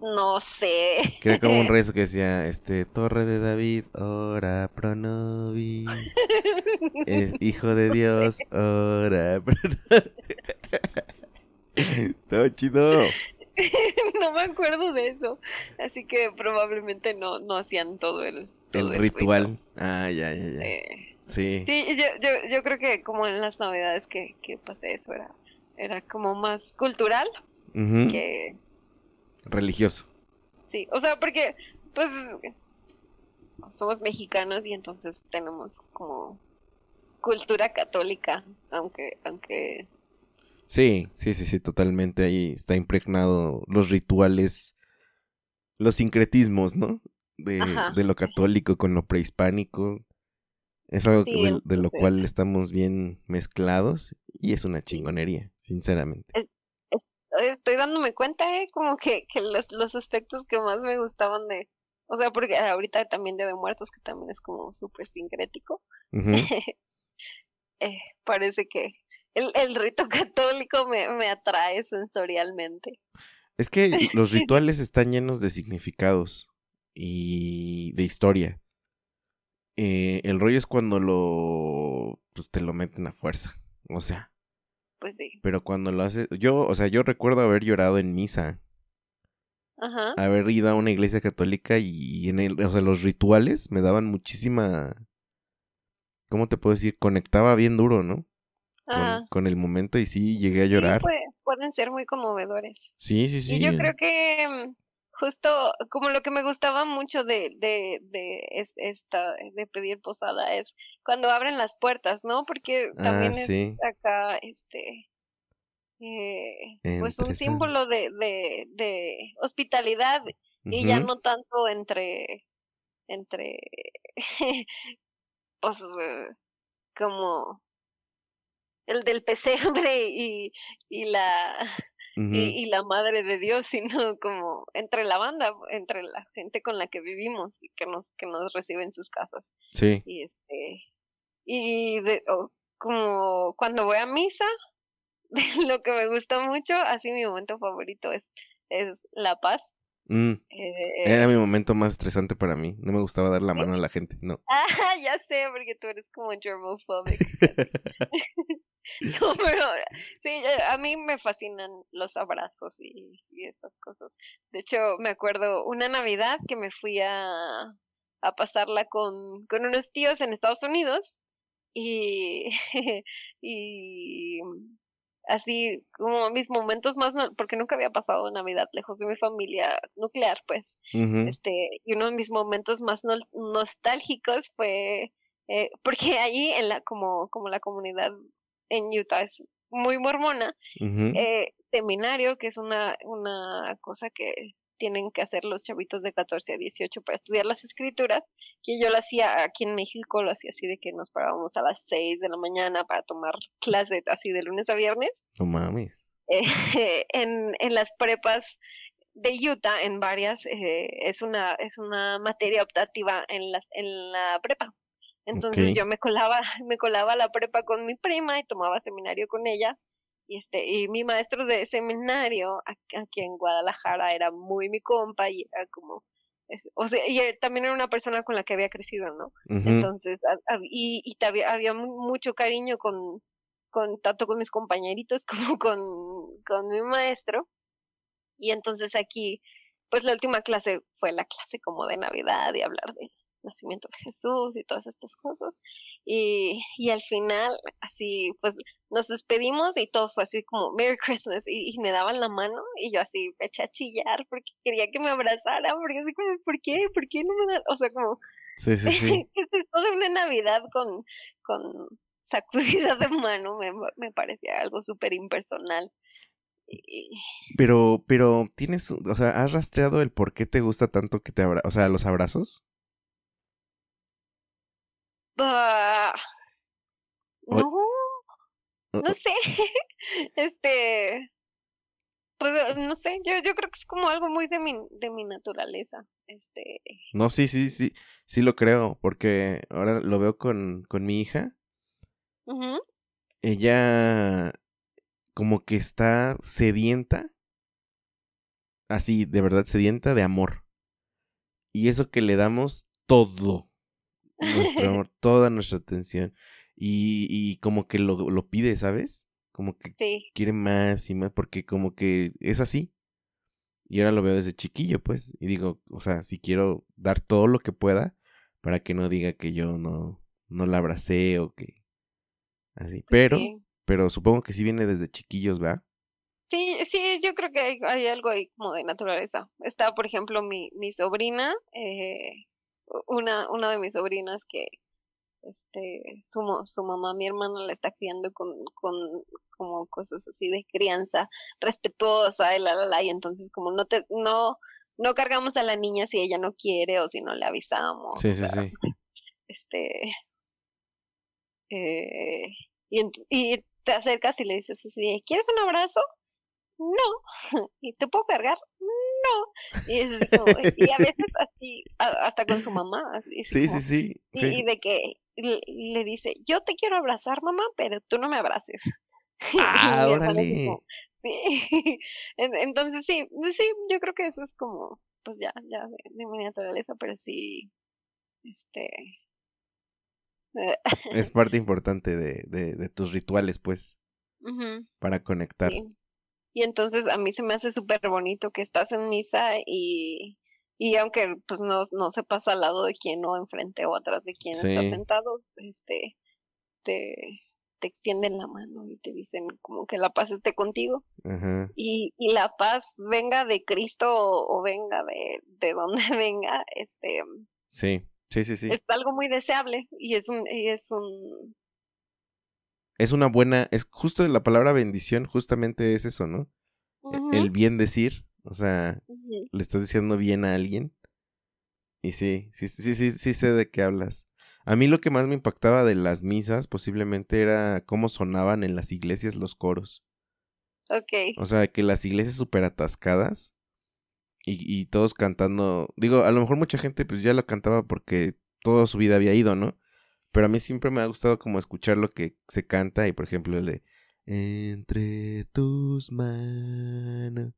No sé. Que era como un rezo que decía, este, Torre de David, ora pro nobis. Es hijo de Dios, ora pro nobis. Todo chido. No me acuerdo de eso. Así que probablemente no, no hacían todo el, todo El el ritual. Ah, ya, ya, ya. Eh, Sí. sí, yo, yo, yo creo que como en las navidades que, que pasé eso era, era como más cultural que Religioso. sí. O sea, porque pues somos mexicanos y entonces tenemos como cultura católica, aunque, aunque Sí, sí, sí, sí, totalmente. Ahí está impregnado los rituales, los sincretismos, ¿no? De, de lo católico con lo prehispánico. Es algo Sí, de, de lo cual estamos bien mezclados y es una chingonería, sinceramente. estoy dándome cuenta, ¿eh? Como que, que los, los aspectos que más me gustaban de... O sea, porque ahorita también de Muertos, que también es como súper sincrético, eh, parece que el, el rito católico me, me atrae sensorialmente. Es que los rituales están llenos de significados y de historia. Eh, el rollo es cuando lo pues te lo meten a fuerza. O sea, Pues sí. pero cuando lo haces, yo, o sea, yo recuerdo haber llorado en misa, Ajá. haber ido a una iglesia católica y en el, o sea, los rituales me daban muchísima, ¿cómo te puedo decir? Conectaba bien duro, ¿no? Con, Ajá. con el momento y sí llegué a Sí, llorar. puede- pueden ser muy conmovedores. Sí, sí, sí. Y yo creo que mm, justo como lo que me gustaba mucho de, de, de es- esta, de pedir posada es cuando abren las puertas, ¿no? Porque Ah, también es acá, este, eh, pues un símbolo de, de, de hospitalidad y ya no tanto entre, entre, pues, eh, como el del pesebre y, y la, y, la madre de Dios, sino como entre la banda, entre la gente con la que vivimos y que nos, que nos recibe en sus casas. Sí. Y este, y de, como cuando voy a misa, lo que me gusta mucho, así mi momento favorito es, es la paz. Mm. Era mi momento más estresante para mí. No me gustaba dar la mano a la gente, no. Ah, ya sé, porque tú eres como germophobic. no, pero sí, a mí me fascinan los abrazos y, y estas cosas. De hecho, me acuerdo una Navidad que me fui a, a pasarla con, con unos tíos en Estados Unidos y, y así como mis momentos más, porque nunca había pasado Navidad lejos de mi familia nuclear, pues, este, y uno de mis momentos más nostálgicos fue, eh, porque allí en la, como, como la comunidad en Utah es muy mormona, eh, seminario, que es una, una cosa que tienen que hacer los chavitos de 14 a 18 para estudiar las escrituras, que yo lo hacía aquí en México, lo hacía así de que nos parábamos a las 6 de la mañana para tomar clases así de lunes a viernes. No mames. Eh, en, en las prepas de Utah, en varias, eh, es, una, es una materia optativa en la, en la prepa. Entonces yo me colaba, me colaba a la prepa con mi prima y tomaba seminario con ella y este y mi maestro de seminario aquí en Guadalajara era muy mi compa y era como o sea y también era una persona con la que había crecido no entonces y, y había, había mucho cariño con con tanto con mis compañeritos como con con mi maestro. Y entonces aquí pues la última clase fue la clase como de Navidad y hablar de nacimiento de Jesús y todas estas cosas. Y, y al final, así, pues nos despedimos y todo fue así como Merry Christmas y, me daban la mano y yo así me eché a chillar porque quería que me abrazara, porque así como, ¿por qué? ¿Por qué no me da? O sea, como... Sí, sí, sí. toda una Navidad con, con sacudida de mano me, me parecía algo súper impersonal. Pero, pero tienes, o sea, ¿has rastreado el por qué te gusta tanto que te abra, o sea, los abrazos? No, no sé. este, no sé, yo, yo creo que es como algo muy de mi, de mi naturaleza. Este. No, sí, sí, sí, sí lo creo, porque ahora lo veo con, con mi hija. Ella como que está sedienta, así, de verdad sedienta de amor. Y eso que le damos todo, nuestro amor, toda nuestra atención. Y, y como que lo, lo pide, ¿sabes? Como que quiere más y más, porque como que es así. Y ahora lo veo desde chiquillo, pues. Y digo, o sea, si quiero dar todo lo que pueda para que no diga que yo no, no la abracé o que así. Pues pero, pero supongo que sí viene desde chiquillos, ¿verdad? Sí, sí, yo creo que hay, hay algo ahí como de naturaleza. Está, por ejemplo, mi, mi sobrina, eh, una, una de mis sobrinas que este su, su mamá, mi hermana la está criando con, con como cosas así de crianza respetuosa y la la la y entonces como no te no no cargamos a la niña si ella no quiere o si no le avisamos. Sí, sí, sí. Este eh, y, y te acercas y le dices así, ¿quieres un abrazo? No. ¿Y te puedo cargar? No. Y, y a veces así, hasta con su mamá. sí, sí, sí, Y, de que le, dice, yo te quiero abrazar, mamá, pero tú no me abraces. Ah, órale. Entonces sí, pues sí, yo creo que eso es como, pues ya, ya de, mi naturaleza, pero sí, este... es parte importante de, de, de tus rituales, pues, para conectar. Y entonces a mí se me hace súper bonito que estás en misa y, y aunque pues no, no se pasa al lado de quien o enfrente o atrás de quien está sentado, este, te, te extienden la mano y te dicen como que la paz esté contigo. Y, y la paz venga de Cristo o, venga de, de donde venga, este... Sí, sí, sí, sí. Es algo muy deseable y es un, y es un, es una buena, es justo la palabra bendición, justamente es eso, ¿no? E, el bien decir, o sea, le estás diciendo bien a alguien. Y sí, sí, sí, sí, sí sé de qué hablas. A mí lo que más me impactaba de las misas posiblemente era cómo sonaban en las iglesias los coros. Ok. O sea, que las iglesias súper atascadas y, y todos cantando. Digo, a lo mejor mucha gente pues ya lo cantaba porque toda su vida había ido, ¿no? Pero a mí siempre me ha gustado como escuchar lo que se canta y por ejemplo el de Entre tus manos.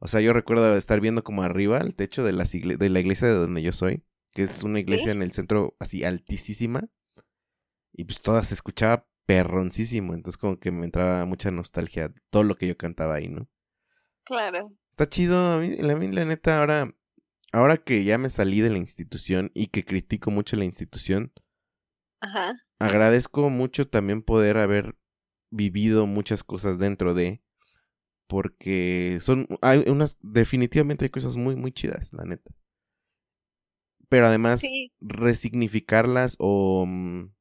O sea, yo recuerdo estar viendo como arriba el techo de, las igle- de la iglesia de donde yo soy, que es una iglesia en el centro así altísima. Y pues toda se escuchaba perroncísimo, entonces como que me entraba mucha nostalgia todo lo que yo cantaba ahí, ¿no? Claro. Está chido, a mí, a mí, la neta ahora ahora que ya me salí de la institución y que critico mucho la institución, Ajá. agradezco mucho también poder haber vivido muchas cosas dentro de porque son hay unas definitivamente hay cosas muy muy chidas, la neta. Pero además Sí. resignificarlas o mm,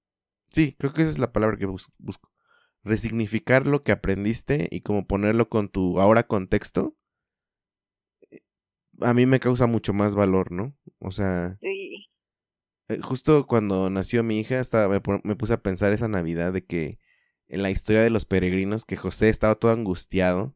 sí, creo que esa es la palabra que bus- busco. Resignificar lo que aprendiste y como ponerlo con tu ahora contexto eh, a mí me causa mucho más valor, ¿no? O sea, Sí. Eh, justo cuando nació mi hija, estaba, me, puse a pensar esa Navidad de que en la historia de los peregrinos, que José estaba todo angustiado.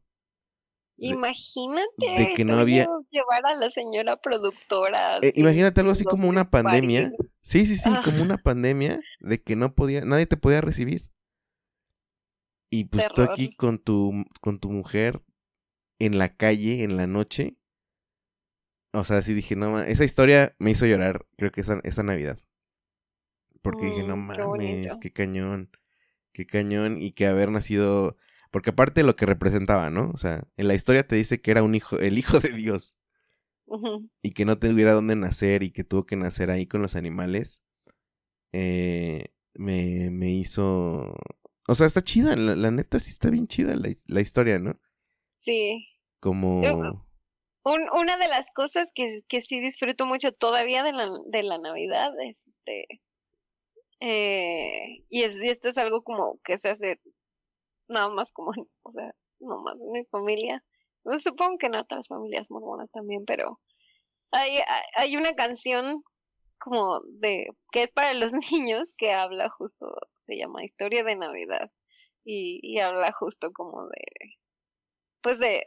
de- Imagínate. de que no había- llevar a la señora productora. Eh, imagínate algo así como una pandemia. Sí, sí, sí, como Ah. una pandemia de que no podía, nadie te podía recibir. Y pues tú aquí con tu, con tu mujer en la calle, en la noche. O sea, sí dije, no, ma- esa historia me hizo llorar, creo que esa, esa Navidad. Porque dije, no qué mames, qué cañón, qué cañón, y que haber nacido, porque aparte de lo que representaba, ¿no? O sea, en la historia te dice que era un hijo, el hijo de Dios, y que no tuviera dónde nacer, y que tuvo que nacer ahí con los animales, eh, me, me hizo, o sea, está chida, la, la neta sí está bien chida la, la historia, ¿no? Sí. Como, Un- una de las cosas que, que sí disfruto mucho todavía de la, de la Navidad, este, eh, y, es, y esto es algo como que se hace nada más como, o sea, no más en mi familia. Pues supongo que en otras familias mormonas también, pero hay- hay una canción como de, que es para los niños, que habla justo, se llama Historia de Navidad, y, y habla justo como de, pues de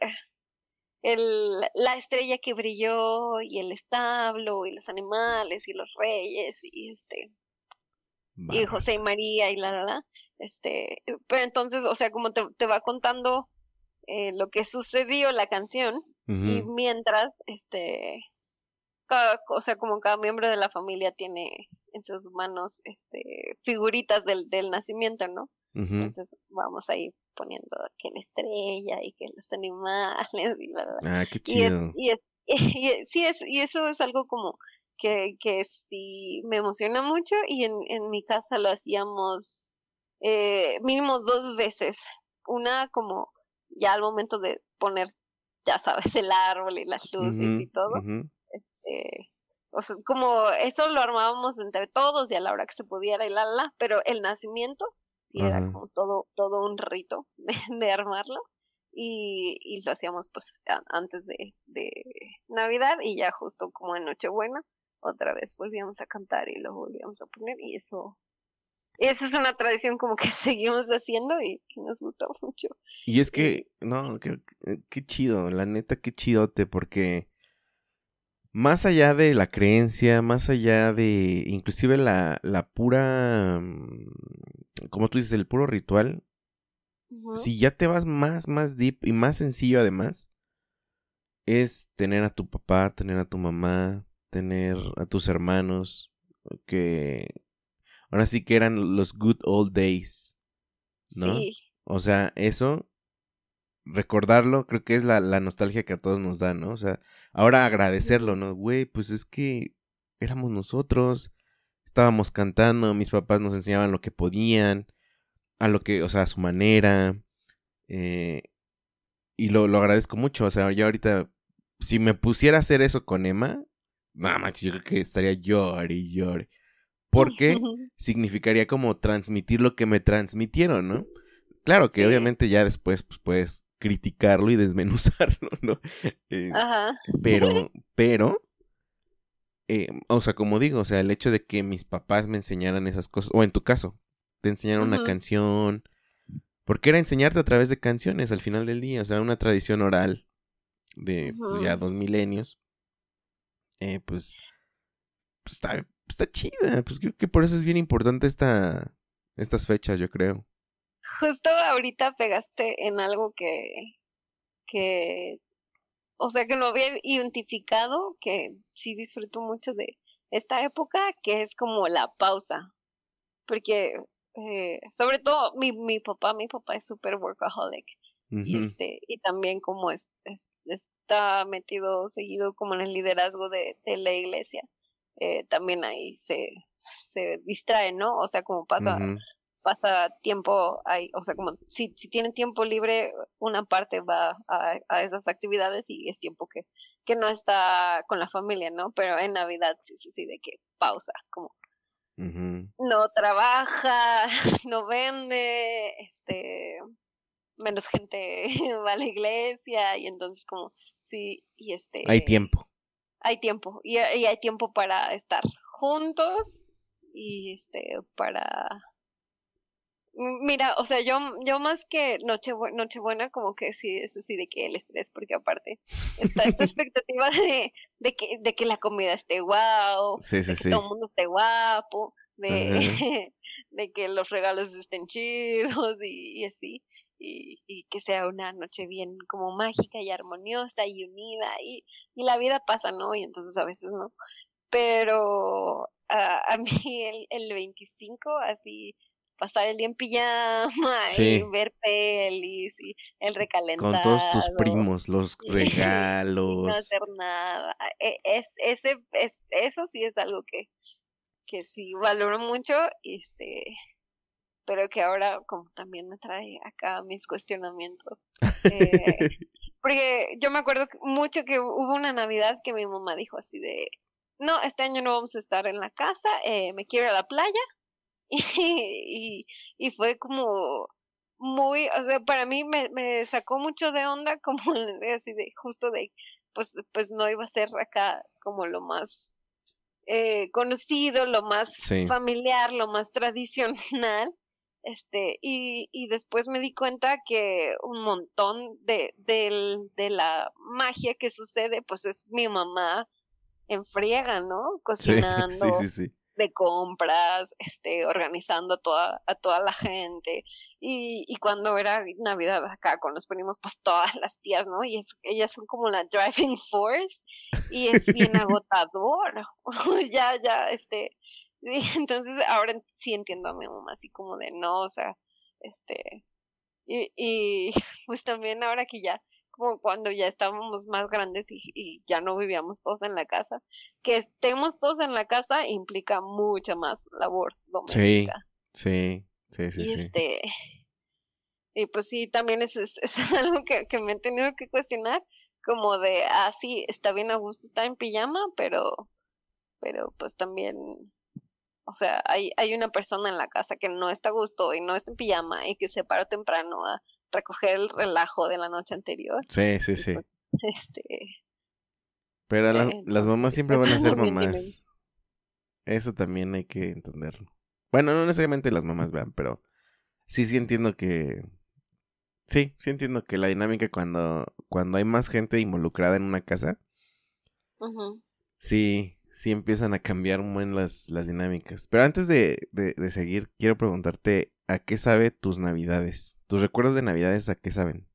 el, la estrella que brilló y el establo y los animales y los reyes y este y José y. María y la la la este pero entonces o sea como te, te va contando eh, lo que sucedió la canción y mientras este cada, o sea como cada miembro de la familia tiene en sus manos este figuritas del, del nacimiento no entonces vamos ahí poniendo que la estrella y que los animales y la Ah, qué y es, chido. y es, y es- sí es, y eso es algo como que, que sí me emociona mucho y en, en mi casa lo hacíamos eh, mínimo dos veces. Una como ya al momento de poner, ya sabes, el árbol y las luces y todo. eh, o sea, como eso lo armábamos entre todos y a la hora que se pudiera y la, la, pero el nacimiento sí era como todo, todo un rito de, de armarlo y, y lo hacíamos pues a- antes de, de Navidad y ya justo como en Nochebuena otra vez volvíamos a cantar y lo volvíamos a poner y eso esa es una tradición como que seguimos haciendo y, y nos gusta mucho. Y es Y que, no, qué chido, la neta, qué chidote, porque más allá de la creencia, más allá de inclusive la, la pura, mm, como tú dices, el puro ritual, si ya te vas más, más deep y más sencillo además, es tener a tu papá, tener a tu mamá, tener a tus hermanos, que ahora sí que eran los good old days, ¿no? sí, O sea, eso, recordarlo, creo que es la, la nostalgia que a todos nos da, ¿no? O sea, ahora agradecerlo, ¿no? Güey, pues es que éramos nosotros, estábamos cantando, mis papás nos enseñaban lo que podían, a lo que, o sea, a su manera, eh, y lo, lo agradezco mucho, o sea, yo ahorita, si me pusiera a hacer eso con Emma, nada más, yo creo que estaría llore y llore, porque significaría como transmitir lo que me transmitieron, ¿no? Claro que obviamente ya después pues, puedes criticarlo y desmenuzarlo, ¿no? Eh, Ajá, pero, pero, eh, o sea, como digo, o sea, el hecho de que mis papás me enseñaran esas cosas, o en tu caso, te enseñaron una canción, Porque era enseñarte a través de canciones al final del día, o sea, una tradición oral de pues, ya dos milenios. Eh, pues, pues está, está chida, pues creo que por eso es bien importante esta, estas fechas, yo creo. Justo ahorita pegaste en algo que, que, o sea, que no había identificado, que sí disfruto mucho de esta época, que es como la pausa. Porque eh, sobre todo mi, mi papá, mi papá es súper workaholic. y, este, y también como es, está metido seguido como en el liderazgo de, de la iglesia, eh, también ahí se, se distrae, ¿no? O sea, como pasa, pasa tiempo ahí, o sea, como si, si tiene tiempo libre, una parte va a, a esas actividades y es tiempo que, que no está con la familia, ¿no? Pero en Navidad sí, sí, sí, de que pausa, como no trabaja, no vende, este, menos gente va a la iglesia y entonces como, sí, y este... Hay tiempo. Hay tiempo, y, y hay tiempo para estar juntos y este, para Mira, o sea, yo, yo más que Nochebuena, Nochebuena como que sí, es así de que el estrés, porque aparte está esta expectativa de, de, que, de que la comida esté guau, de que todo el mundo esté guapo, de, de que los regalos estén chidos y, así, y, y, que sea una noche bien como mágica y armoniosa y unida, y, y la vida pasa, ¿no? Y entonces a veces no. Pero a, a mí el, el 25, así pasar el día en pijama y ver pelis y el recalentado. Con todos tus primos, los regalos. no hacer nada. E, es, ese, es, eso sí es algo que, que sí valoro mucho, este, pero que ahora como también me trae acá mis cuestionamientos. Eh, porque yo me acuerdo mucho que hubo una Navidad que mi mamá dijo así de, no, este año no vamos a estar en la casa, eh, me quiero ir a la playa y, y, fue como muy, o sea, para mí me, me sacó mucho de onda como así de justo de, pues, pues no iba a ser acá como lo más eh, conocido, lo más familiar, lo más tradicional. Este, y, y después me di cuenta que un montón de, de, de la magia que sucede, pues es mi mamá en friega, ¿no? Cocinando. Sí, sí, sí de compras, este, organizando a toda, a toda la gente. Y, y cuando era Navidad acá con los primos, pues todas las tías, ¿no? Y ellas son como la driving force y es bien agotador. ya, ya, este. entonces ahora sí entiendo a mi mamá, así como de no, o sea, este. Y, y pues también ahora que ya como cuando ya estábamos más grandes y, ya no vivíamos todos en la casa. Que estemos todos en la casa implica mucha más labor doméstica. Sí, sí, sí, y sí. Este, y pues sí, también es, es, algo que, que, me han tenido que cuestionar, como de, ah, sí, está bien a gusto estar en pijama, pero, pero pues también, o sea, hay, hay una persona en la casa que no está a gusto y no está en pijama y que se paró temprano a recoger el relajo de la noche anterior. Sí, sí, sí. Pues, este. Pero las, eh, las mamás siempre van a ser mamás. Eso también hay que entenderlo. Bueno, no necesariamente las mamás vean, pero sí, sí entiendo que. Sí, sí entiendo que la dinámica cuando, cuando hay más gente involucrada en una casa. Sí, sí empiezan a cambiar muy las, las dinámicas. Pero antes de, de, de seguir, quiero preguntarte, ¿a qué sabe tus navidades? ¿Tus recuerdos de Navidades a qué saben?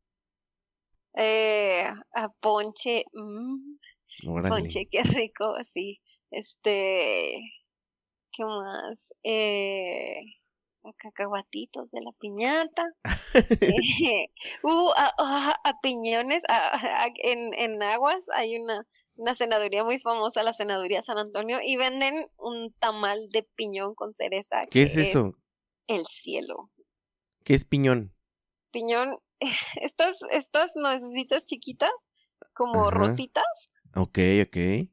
Eh, a ponche. Mmm, ponche, qué rico, sí. Este. ¿Qué más? Eh, a cacahuatitos de la piñata. eh, uh, a, a, piñones. en, en Aguas hay una, una senaduría muy famosa, la senaduría San Antonio, y venden un tamal de piñón con cereza. ¿Qué es eso? el cielo. ¿Qué es piñón? Piñón, estas, estas nuecesitas chiquitas, como rositas. Ok, ok.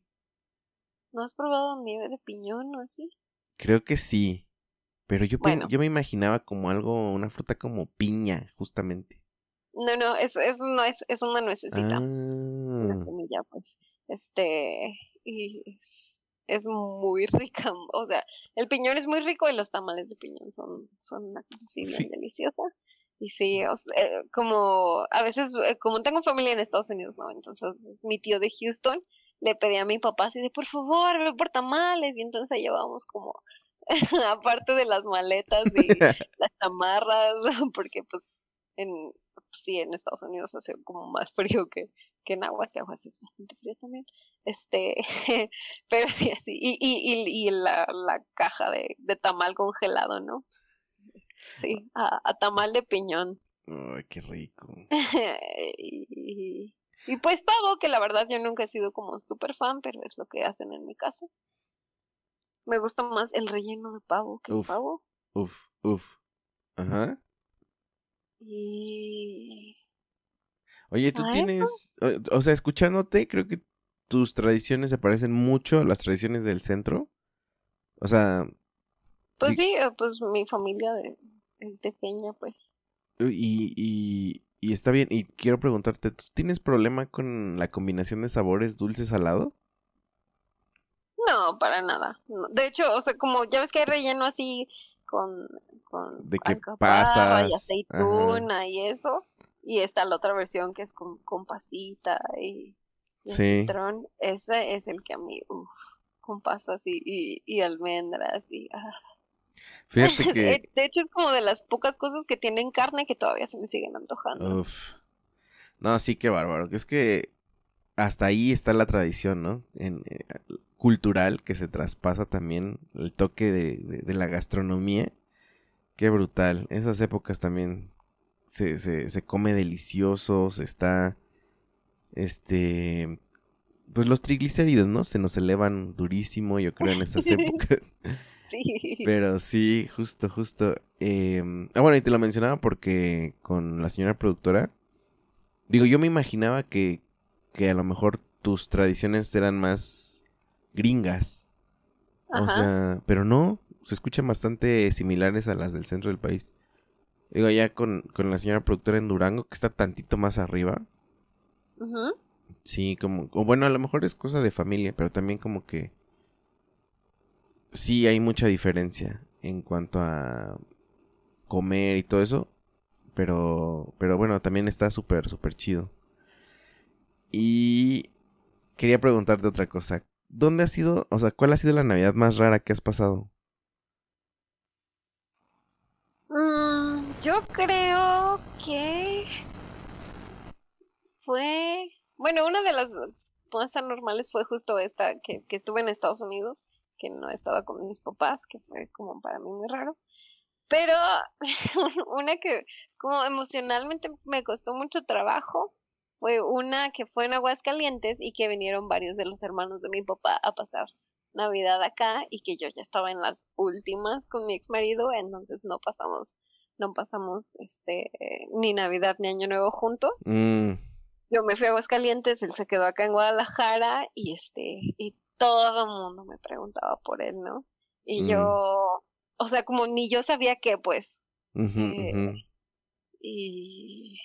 ¿No has probado nieve de piñón o así? Creo que sí. Pero yo, yo me imaginaba como algo, una fruta como piña, justamente. No, no, es, es, no, es, es una nuecesita. Una ah. semilla, pues. Este, y es, es, muy rica. O sea, el piñón es muy rico y los tamales de piñón son, son una cosa así bien deliciosa. Y sí, eh, como a veces, eh, como tengo familia en Estados Unidos, ¿no? Entonces mi tío de Houston le pedía a mi papá así de, por favor, ve por tamales. Y entonces llevábamos como, aparte de las maletas y las chamarras, porque pues en, sí, en Estados Unidos hace como más frío que, que en Aguas, que Aguas es bastante frío también. Este, pero sí, así. Y, y, y, y la, la caja de, de tamal congelado, ¿no? Sí, a, tamal de piñón. Ay, qué rico. y, y, pues pavo, que la verdad yo nunca he sido como súper fan, pero es lo que hacen en mi casa. Me gusta más el relleno de pavo que el pavo. Uf, uf. Ajá. Y... Oye, tú tienes, o sea, escuchándote, creo que tus tradiciones se parecen mucho a las tradiciones del centro. O sea... Pues sí, eh, pues mi familia de, de pues. Y, y, y está bien, y quiero preguntarte, ¿tú tienes problema con la combinación de sabores dulce-salado? No, para nada. De hecho, o sea, como ya ves que hay relleno así con, con de qué pasas y aceituna y eso y está la otra versión que es con, con pasita y, y sí. ese es el que a mí uff, con pasas y, y, almendras y ah. Fíjate que de, hecho es como de las pocas cosas que tienen carne que todavía se me siguen antojando Uf. no sí que bárbaro es que hasta ahí está la tradición no en, eh, cultural que se traspasa también el toque de, la gastronomía. Qué brutal. Esas épocas también se, se, come delicioso, se está, este, pues los triglicéridos, ¿no? Se nos elevan durísimo, yo creo, en esas épocas. Sí. Pero sí, justo, justo. Em, ah, bueno, y te lo mencionaba porque con la señora productora, digo, yo me imaginaba que, que a lo mejor tus tradiciones eran más gringas. O sea, pero no, se escuchan bastante similares a las del centro del país. Digo, ya con, con la señora productora en Durango, que está tantito más arriba. Sí, como, o bueno, a lo mejor es cosa de familia, pero también como que sí hay mucha diferencia en cuanto a comer y todo eso. Pero, pero bueno, también está súper, súper chido. Y quería preguntarte otra cosa. ¿Dónde ha sido, o sea, cuál ha sido la Navidad más rara que has pasado? Mm, yo creo que fue, bueno, una de las más anormales fue justo esta que, que estuve en Estados Unidos, que no estaba con mis papás, que fue como para mí muy raro. Pero una que como emocionalmente me costó mucho trabajo fue una que fue en Aguascalientes y que vinieron varios de los hermanos de mi papá a pasar Navidad acá y que yo ya estaba en las últimas con mi ex marido, entonces no pasamos, no pasamos este ni Navidad ni Año Nuevo juntos. Mm. Yo me fui a Aguascalientes, él se quedó acá en Guadalajara y este, y todo el mundo me preguntaba por él, ¿no? Y yo, mm. o sea, como ni yo sabía qué, pues. Eh, y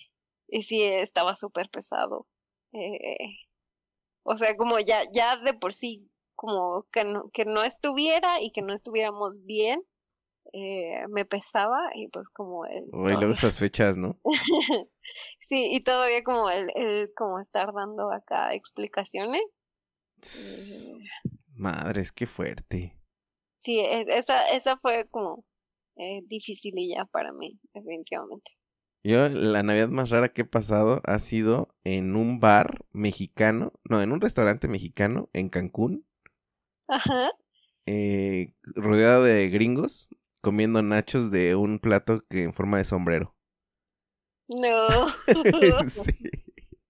y sí estaba súper pesado. Eh, o sea, como ya, ya de por sí, como que no, que no estuviera y que no estuviéramos bien, eh, me pesaba y pues como el... luego esas fechas, ¿no? sí, y todavía como el, el, como estar dando acá explicaciones. Madres, qué fuerte. Sí, e, esa, esa fue como eh, dificililla para mí, definitivamente. Yo, la Navidad más rara que he pasado ha sido en un bar mexicano, no, en un restaurante mexicano en Cancún. Ajá. Eh, rodeado de gringos, comiendo nachos de un plato que en forma de sombrero. No. sí.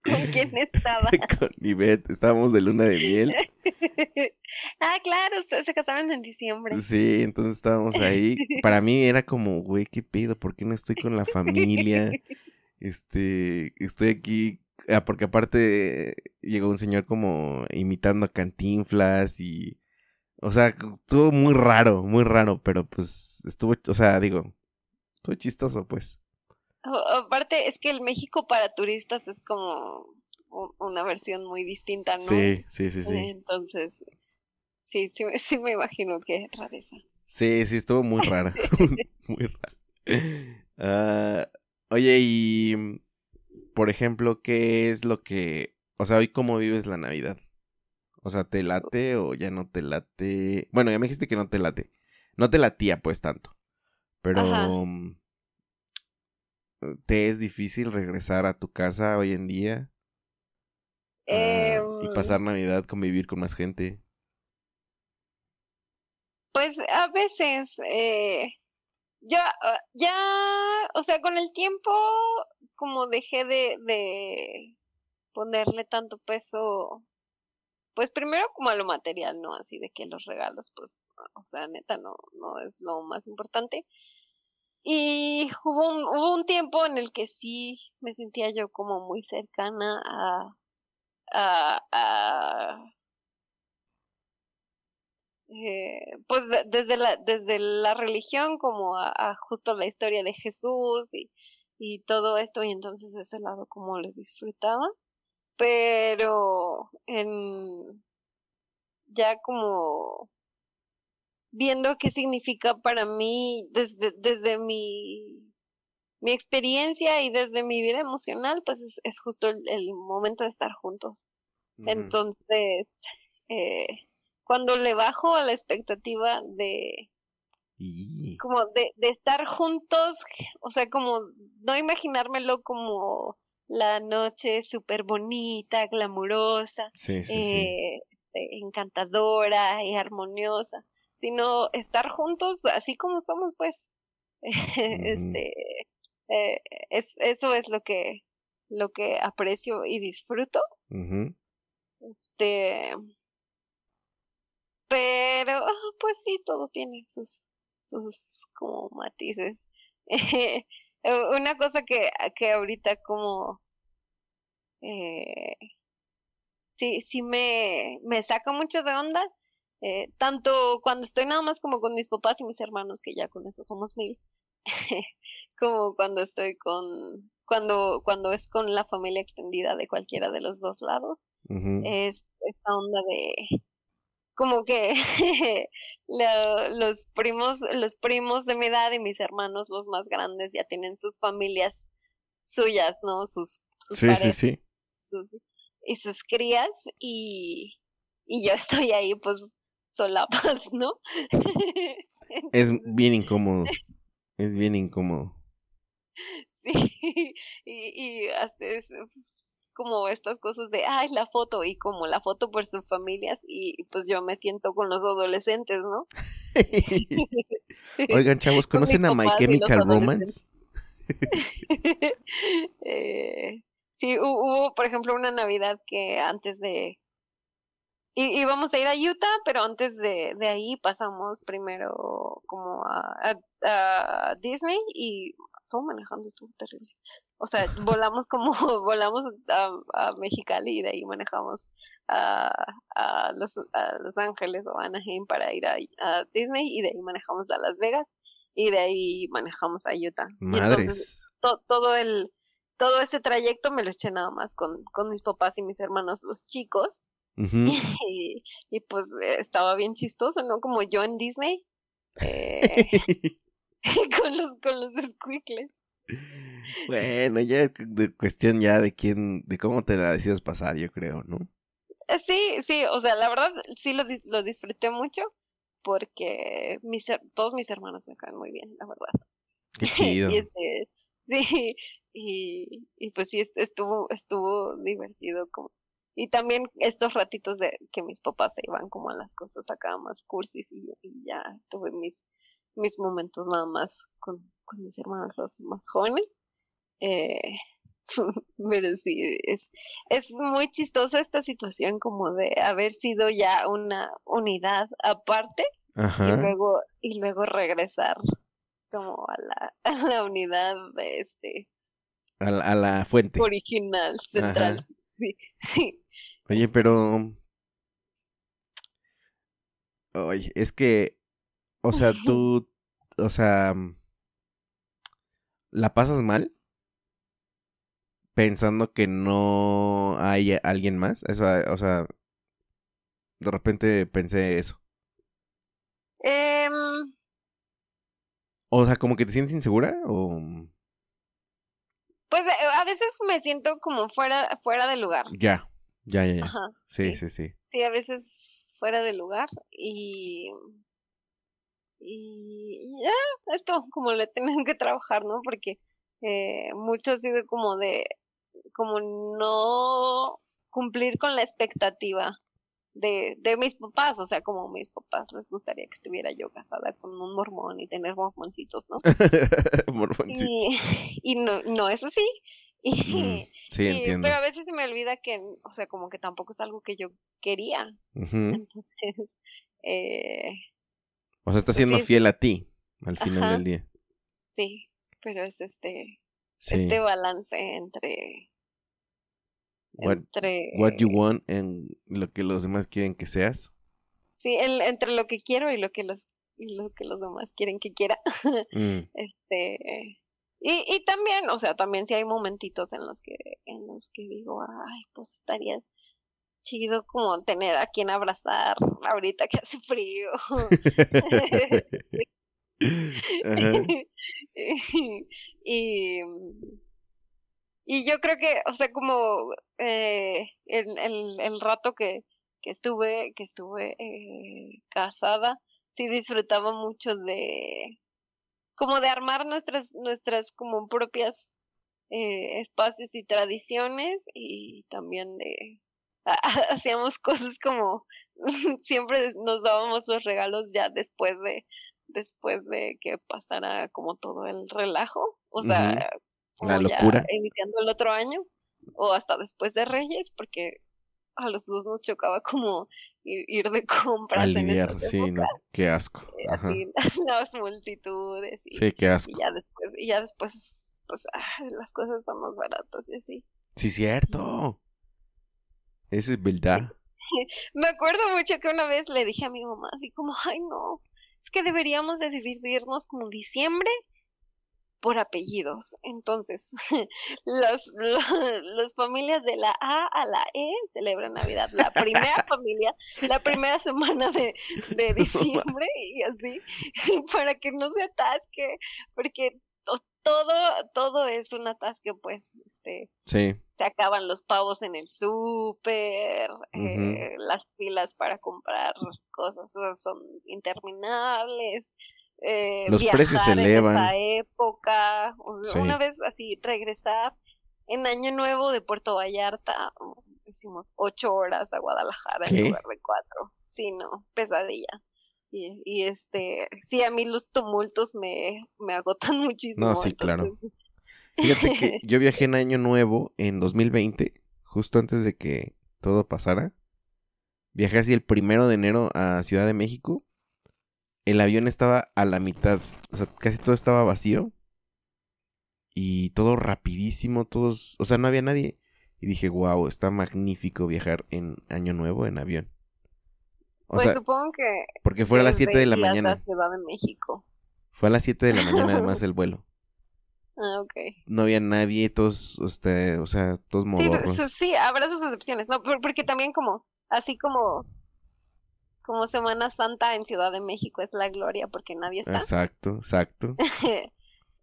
¿Con quién estaba? Con Ivette, estábamos de luna de miel. ah, claro, ustedes se casaron en diciembre. Sí, entonces estábamos ahí. Para mí era como, güey, ¿qué pido? ¿Por qué no estoy con la familia? Este, estoy aquí, ah, porque aparte llegó un señor como imitando a Cantinflas y, o sea, estuvo muy raro, muy raro, pero pues estuvo, o sea, digo, estuvo chistoso, pues. Aparte, es que el México para turistas es como una versión muy distinta, ¿no? Sí, sí, sí, sí. Entonces, sí, sí, sí me imagino que es rareza. Sí, sí, estuvo muy rara. muy rara. Ah, Oye, y por ejemplo, ¿qué es lo que, o sea, hoy cómo vives la Navidad? O sea, ¿te late o ya no te late? Bueno, ya me dijiste que no te late. No te latía pues tanto. Pero mm, ¿te es difícil regresar a tu casa hoy en día? Eh, y pasar Navidad, convivir con más gente. Pues a veces, eh, ya, ah, ya, o sea, con el tiempo, como dejé de, de ponerle tanto peso, pues primero como a lo material, ¿no? Así de que los regalos, pues, o sea, neta, no, no es lo más importante. Y hubo un, hubo un tiempo en el que sí me sentía yo como muy cercana a, a, a eh, pues desde la desde la religión como a, justo la historia de Jesús y, y todo esto y entonces ese lado como lo disfrutaba pero en ya como viendo qué significa para mí desde desde mi mi experiencia y desde mi vida emocional pues es, es justo el, el, momento de estar juntos. Entonces eh, cuando le bajo a la expectativa de como de, de estar juntos, o sea, como no imaginármelo como la noche súper bonita, glamurosa, eh, este, encantadora y armoniosa, sino estar juntos así como somos, pues. este, eh, es, eso es lo que, lo que aprecio y disfruto. Este, pero, pues sí, todo tiene sus, sus como matices. Una cosa que, que ahorita como eh, sí, sí me, me saca mucho de onda, eh, tanto cuando estoy nada más como con mis papás y mis hermanos, que ya con eso somos mil, como cuando estoy con, cuando, cuando es con la familia extendida de cualquiera de los dos lados, es esta onda de como que los primos, los primos de mi edad y mis hermanos, los más grandes, ya tienen sus familias suyas, ¿no? Sus, sí, sí, sí. y sus crías y, y yo estoy ahí pues solapas, ¿no? es bien incómodo. Es bien incómodo. Sí, y, y haces, pues, como estas cosas de, ay, la foto, y como la foto por sus familias, y pues yo me siento con los adolescentes, ¿no? Oigan, chavos, ¿conocen a My Chemical Romance? eh, sí, hubo, por ejemplo, una Navidad que antes de... Y, íbamos a ir a Utah, pero antes de, de ahí pasamos primero como a, a Disney y todo manejando estuvo terrible. O sea, volamos como, volamos a, a, Mexicali y de ahí manejamos a, a, Los, a Los Ángeles o Anaheim para ir a, Disney y de ahí manejamos a Las Vegas y de ahí manejamos a Utah. Madres. todo el, todo ese trayecto me lo eché nada más con, con mis papás y mis hermanos, los chicos. y, y, pues estaba bien chistoso, ¿no? Como yo en Disney. Eh, con los, con los squinkles. Bueno, ya de cuestión ya de quién, de cómo te la decides pasar, yo creo, ¿no? Eh, sí, sí, o sea, la verdad sí lo, lo disfruté mucho porque mis, todos mis hermanos me caen muy bien, la verdad. Qué chido. y este, sí, y, y pues sí, estuvo, estuvo divertido como y también estos ratitos de que mis papás se iban como a las cosas acá más cursis y, y ya tuve mis mis momentos nada más con, con mis hermanos los más jóvenes. Eh, pero sí, es, es muy chistosa esta situación como de haber sido ya una unidad aparte y luego y luego regresar como a la, a la unidad de este a la, a la fuente original central sí, sí. Oye pero oye es que o sea, tú, o sea, ¿la pasas mal? Pensando que no hay alguien más. Eso, o sea, de repente pensé eso. Um... O sea, como que te sientes insegura o... Pues eh, a veces me siento como fuera, fuera de lugar. Ya, ya, ya, ya. Ajá. Sí, sí. sí, sí. Sí, a veces fuera de lugar y y ya, esto como le tienen que trabajar, ¿no? Porque eh, mucho ha sido como de, como no cumplir con la expectativa de, de mis papás, o sea, como mis papás les gustaría que estuviera yo casada con un mormón y tener mormoncitos, ¿no? Mormoncito. Y, y no, no es así. Y, Mm, sí, y- entiendo. pero a veces se me olvida que, o sea, como que tampoco es algo que yo quería. Ujú. Entonces, eh, O sea, está pues siendo sí, fiel a ti al final Ajá. del día. sí, pero es este, Sí. este balance entre, What, entre, what you want and lo que los demás quieren que seas. sí, el, entre lo que quiero y lo que los, y lo que los demás quieren que quiera. Mm, Este, y, y también, o sea, también sí hay momentitos en los que, en los que digo, ay, pues estaría chido como tener a quien abrazar ahorita que hace frío. Y, y yo creo que, o sea, como eh, el, el, el rato que, que estuve, que estuve eh, casada, sí disfrutaba mucho de como de armar nuestras, nuestras como propias eh, espacios y tradiciones y también de hacíamos cosas como siempre nos dábamos los regalos ya después de después de que pasara como todo el relajo, o sea, como La ya locura. iniciando el otro año o hasta después de Reyes, porque a los dos nos chocaba como ir, de compras A en lidiar, esas sí, no. Qué asco. eh, Ajá. así, las multitudes y, Sí, qué asco. y ya después y ya después pues las cosas están más baratas y así. Sí, cierto. Eso es verdad. Me acuerdo mucho que una vez le dije a mi mamá así como, ay no, es que deberíamos de dividirnos como diciembre por apellidos. Entonces, las, la- las familias de la A a la E celebran Navidad. La primera familia, la primera semana de, de diciembre y así, para que no se atasque, porque to- todo, todo es un atasque, pues, este, Sí. se acaban los pavos en el súper, eh, las filas para comprar cosas son interminables. Eh, Los precios se viajar en elevan. esa época, o sea, Sí. una vez así regresar en Año Nuevo de Puerto Vallarta, oh, hicimos ocho horas a Guadalajara ¿Qué? en lugar de cuatro. Sí, no, pesadilla. Y, y este, sí, a mí los tumultos me, me agotan muchísimo. No, sí, claro. Fíjate que yo viajé en Año Nuevo en 2020, justo antes de que todo pasara. Viajé así el primero de enero a Ciudad de México. El avión estaba a la mitad, o sea, casi todo estaba vacío. Y todo rapidísimo, todos, o sea, no había nadie. Y dije, wow, está magnífico viajar en Año Nuevo en avión. O pues sea, supongo que porque fue a las desde 7 de la mañana. Ciudad de México. Fue a las 7 de la mañana además el vuelo. Ah, ok. No había nadie, todos, este, o sea, todos Sí, modorros. su- su- sí, habrá sus excepciones, ¿no? Por- Porque también como, así como, como Semana Santa en Ciudad de México es la gloria porque nadie está. Exacto, exacto.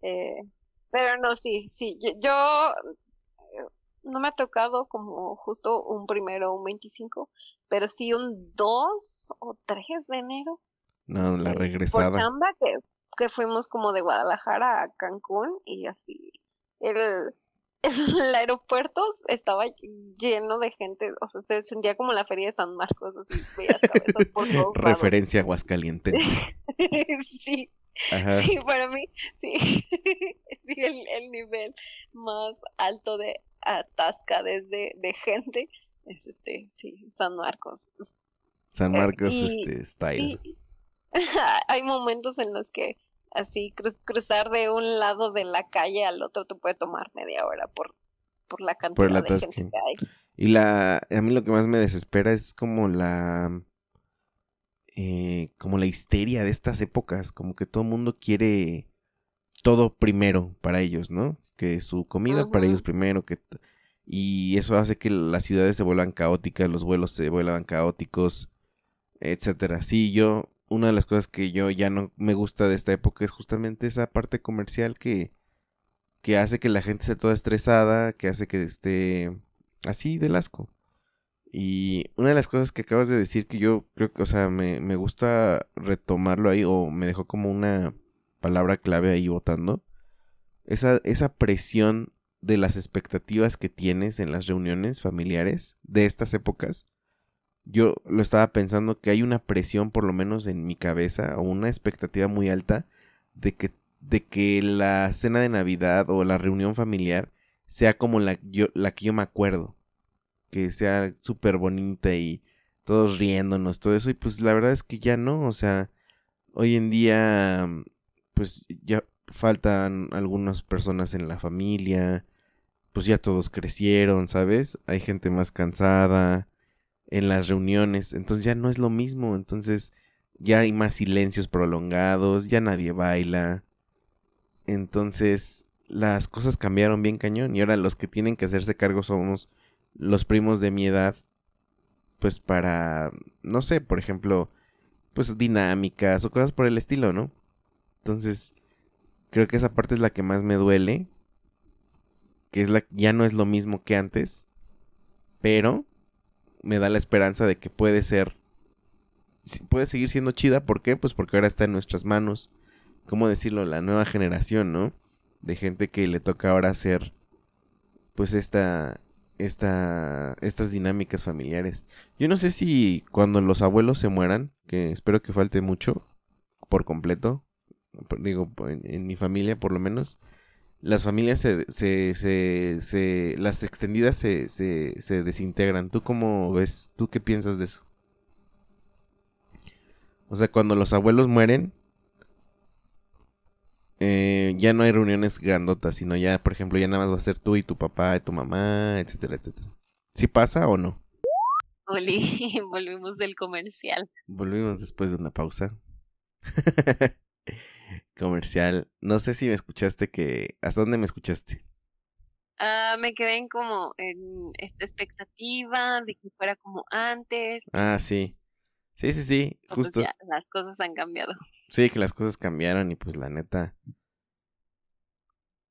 Eh, pero no, sí, sí, yo, yo, eh, no me ha tocado como justo un primero o un 25, pero sí un 2 o 3 de enero. No, la por regresada. chamba que, que fuimos como de Guadalajara a Cancún y así el, el aeropuerto estaba lleno de gente, o sea, se sentía como la feria de San Marcos, así cabezas por todos. Referencia a Aguascalientes. sí, Ajá. sí, para mí, sí, sí, el, el nivel más alto de atascadez de, de gente es este, sí, San Marcos. San Eh, Marcos, y- este, style. Y hay momentos en los que así cru- cruzar de un lado de la calle al otro te puede tomar media hora por, por la cantidad de gente que hay. Y la, a mí lo que más me desespera es como la, eh, como la histeria de estas épocas, como que todo el mundo quiere todo primero para ellos, ¿no? Que su comida para ellos primero, que y eso hace que las ciudades se vuelvan caóticas, los vuelos se vuelvan caóticos, etcétera. Sí, yo una de las cosas que yo ya no me gusta de esta época es justamente esa parte comercial que que hace que la gente esté toda estresada, que hace que esté así del asco. Y una de las cosas que acabas de decir que yo creo que, o sea, me, me gusta retomarlo ahí o me dejó como una palabra clave ahí votando. Esa, esa presión de las expectativas que tienes en las reuniones familiares de estas épocas. Yo lo estaba pensando que hay una presión, por lo menos en mi cabeza, o una expectativa muy alta de que, de que la cena de Navidad o la reunión familiar sea como la, la que yo me acuerdo que sea súper bonita y todos riéndonos, todo eso. Y pues la verdad es que ya no, o sea, hoy en día, pues ya faltan algunas personas en la familia, pues ya todos crecieron, ¿sabes? Hay gente más cansada en las reuniones, entonces ya no es lo mismo, entonces ya hay más silencios prolongados, ya nadie baila. Entonces, las cosas cambiaron bien cañón y ahora los que tienen que hacerse cargo somos los primos de mi edad, pues para, no sé, por ejemplo, pues dinámicas o cosas por el estilo, ¿no? Entonces, creo que esa parte es la que más me duele, que es la ya no es lo mismo que antes, pero me da la esperanza de que puede ser puede seguir siendo chida, ¿por qué? Pues porque ahora está en nuestras manos, ¿cómo decirlo? La nueva generación, ¿no? De gente que le toca ahora hacer pues esta esta, estas dinámicas familiares. Yo no sé si cuando los abuelos se mueran, que espero que falte mucho por completo, digo, en, mi familia por lo menos, las familias se, se, se, se las extendidas se, se, se desintegran. ¿Tú cómo ves? ¿Tú qué piensas de eso? O sea, cuando los abuelos mueren, eh, ya no hay reuniones grandotas, sino ya, por ejemplo, ya nada más va a ser tú y tu papá y tu mamá, etcétera, etcétera. ¿Sí pasa o no? Oli, volvimos del comercial. Volvimos después de una pausa. comercial. No sé si me escuchaste que... ¿Hasta dónde me escuchaste? Ah, me quedé en como en esta expectativa de que fuera como antes. Ah, sí. Sí, sí, sí, justo. las cosas han cambiado. Sí, que las cosas cambiaron y pues la neta,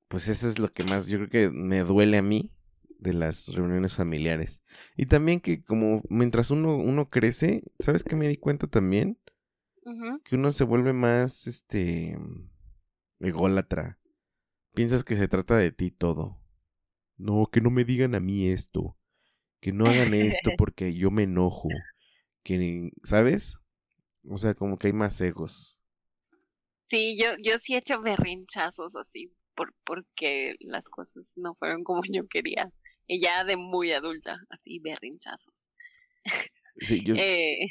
pues eso es lo que más, yo creo que me duele a mí de las reuniones familiares. Y también que como mientras uno, uno crece, ¿sabes qué me di cuenta también? Que uno se vuelve más, este, ególatra. Piensas que se trata de ti todo. No, que no me digan a mí esto. Que no hagan esto porque yo me enojo. Que, ¿sabes? O sea, como que hay más egos. Sí, yo, yo sí he hecho berrinchazos así, por, porque las cosas no fueron como yo quería. Y ya de muy adulta, así berrinchazos. Sí, yo... eh,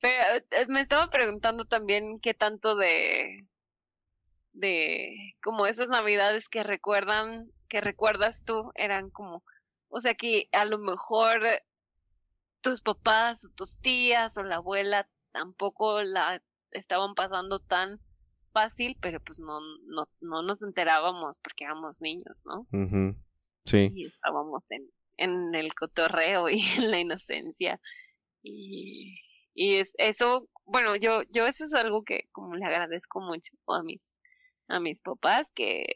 pero eh, me estaba preguntando también qué tanto de de como esas navidades que recuerdan que recuerdas tú eran como o sea que a lo mejor tus papás o tus tías o la abuela tampoco la estaban pasando tan fácil, pero pues no, no, no nos enterábamos porque éramos niños, ¿no? Sí. Y estábamos en, en el cotorreo y en la inocencia. Y, y es, eso, bueno, yo, yo eso es algo que como le agradezco mucho a mis, a mis papás, que,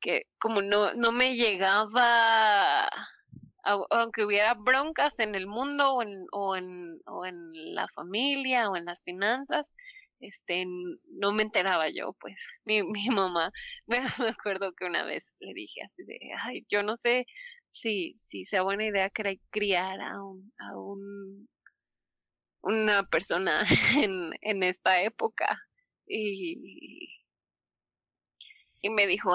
que como no, no me llegaba aunque hubiera broncas en el mundo o en, o en, o en la familia o en las finanzas, este, no me enteraba yo, pues, mi, mi mamá, me, acuerdo que una vez le dije así de, ay, yo no sé si, si sea buena idea criar a un, a un, una persona en, en esta época. Y, y me dijo,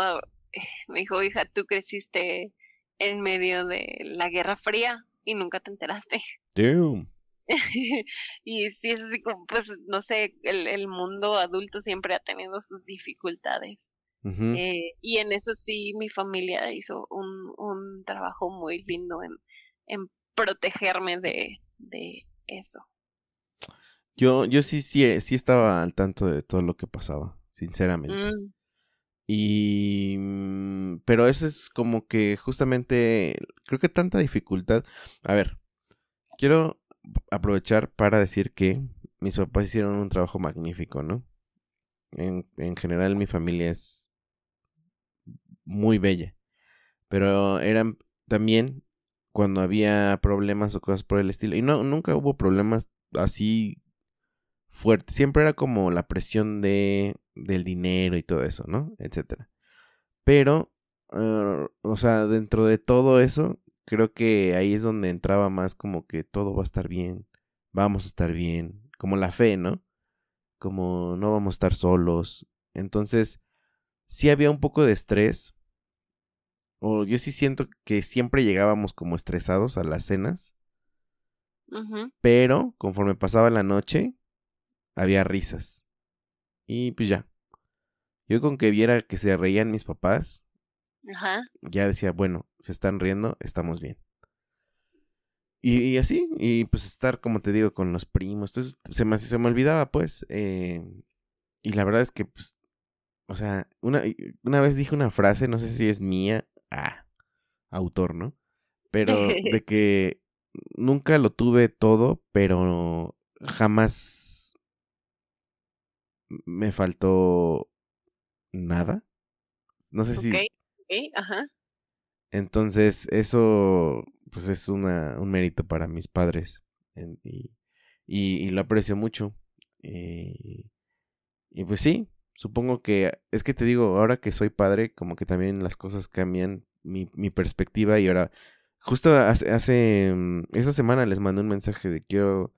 me dijo, hija, tú creciste en medio de la Guerra Fría y nunca te enteraste. Damn. y sí, es así como, pues, no sé, el, el mundo adulto siempre ha tenido sus dificultades. eh, y en eso sí, mi familia hizo un, un trabajo muy lindo en, en protegerme de, de eso. Yo, yo sí, sí, sí estaba al tanto de todo lo que pasaba, sinceramente. Mm. Y... Mm, pero eso es como que justamente, creo que tanta dificultad. A ver, quiero aprovechar para decir que mis papás hicieron un trabajo magnífico, ¿no? En, en general mi familia es muy bella. Pero eran también cuando había problemas o cosas por el estilo. Y no, nunca hubo problemas así fuertes. Siempre era como la presión de, del dinero y todo eso, ¿no? Etcétera. Pero, ah, o sea, dentro de todo eso, creo que ahí es donde entraba más como que todo va a estar bien, vamos a estar bien, como la fe, ¿no? Como no vamos a estar solos. Entonces, sí había un poco de estrés. O yo sí siento que siempre llegábamos como estresados a las cenas. Pero conforme pasaba la noche, había risas. Y pues ya. Yo con que viera que se reían mis papás, Ajá. ya decía, bueno, se están riendo, estamos bien. Y, así, y pues estar, como te digo, con los primos. Entonces se me, se me olvidaba, pues. Eh, y la verdad es que, pues, o sea, una, una vez dije una frase, no sé si es mía, ah, autor, ¿no? Pero de que nunca lo tuve todo, pero jamás me faltó nada. No sé si. Ok, ajá. Entonces, eso, pues es una, un mérito para mis padres. Y, y, lo aprecio mucho. Y, y pues sí, supongo que, es que te digo, ahora que soy padre, como que también las cosas cambian mi, mi perspectiva y ahora, justo hace, hace, mm, esa semana les mandé un mensaje de quiero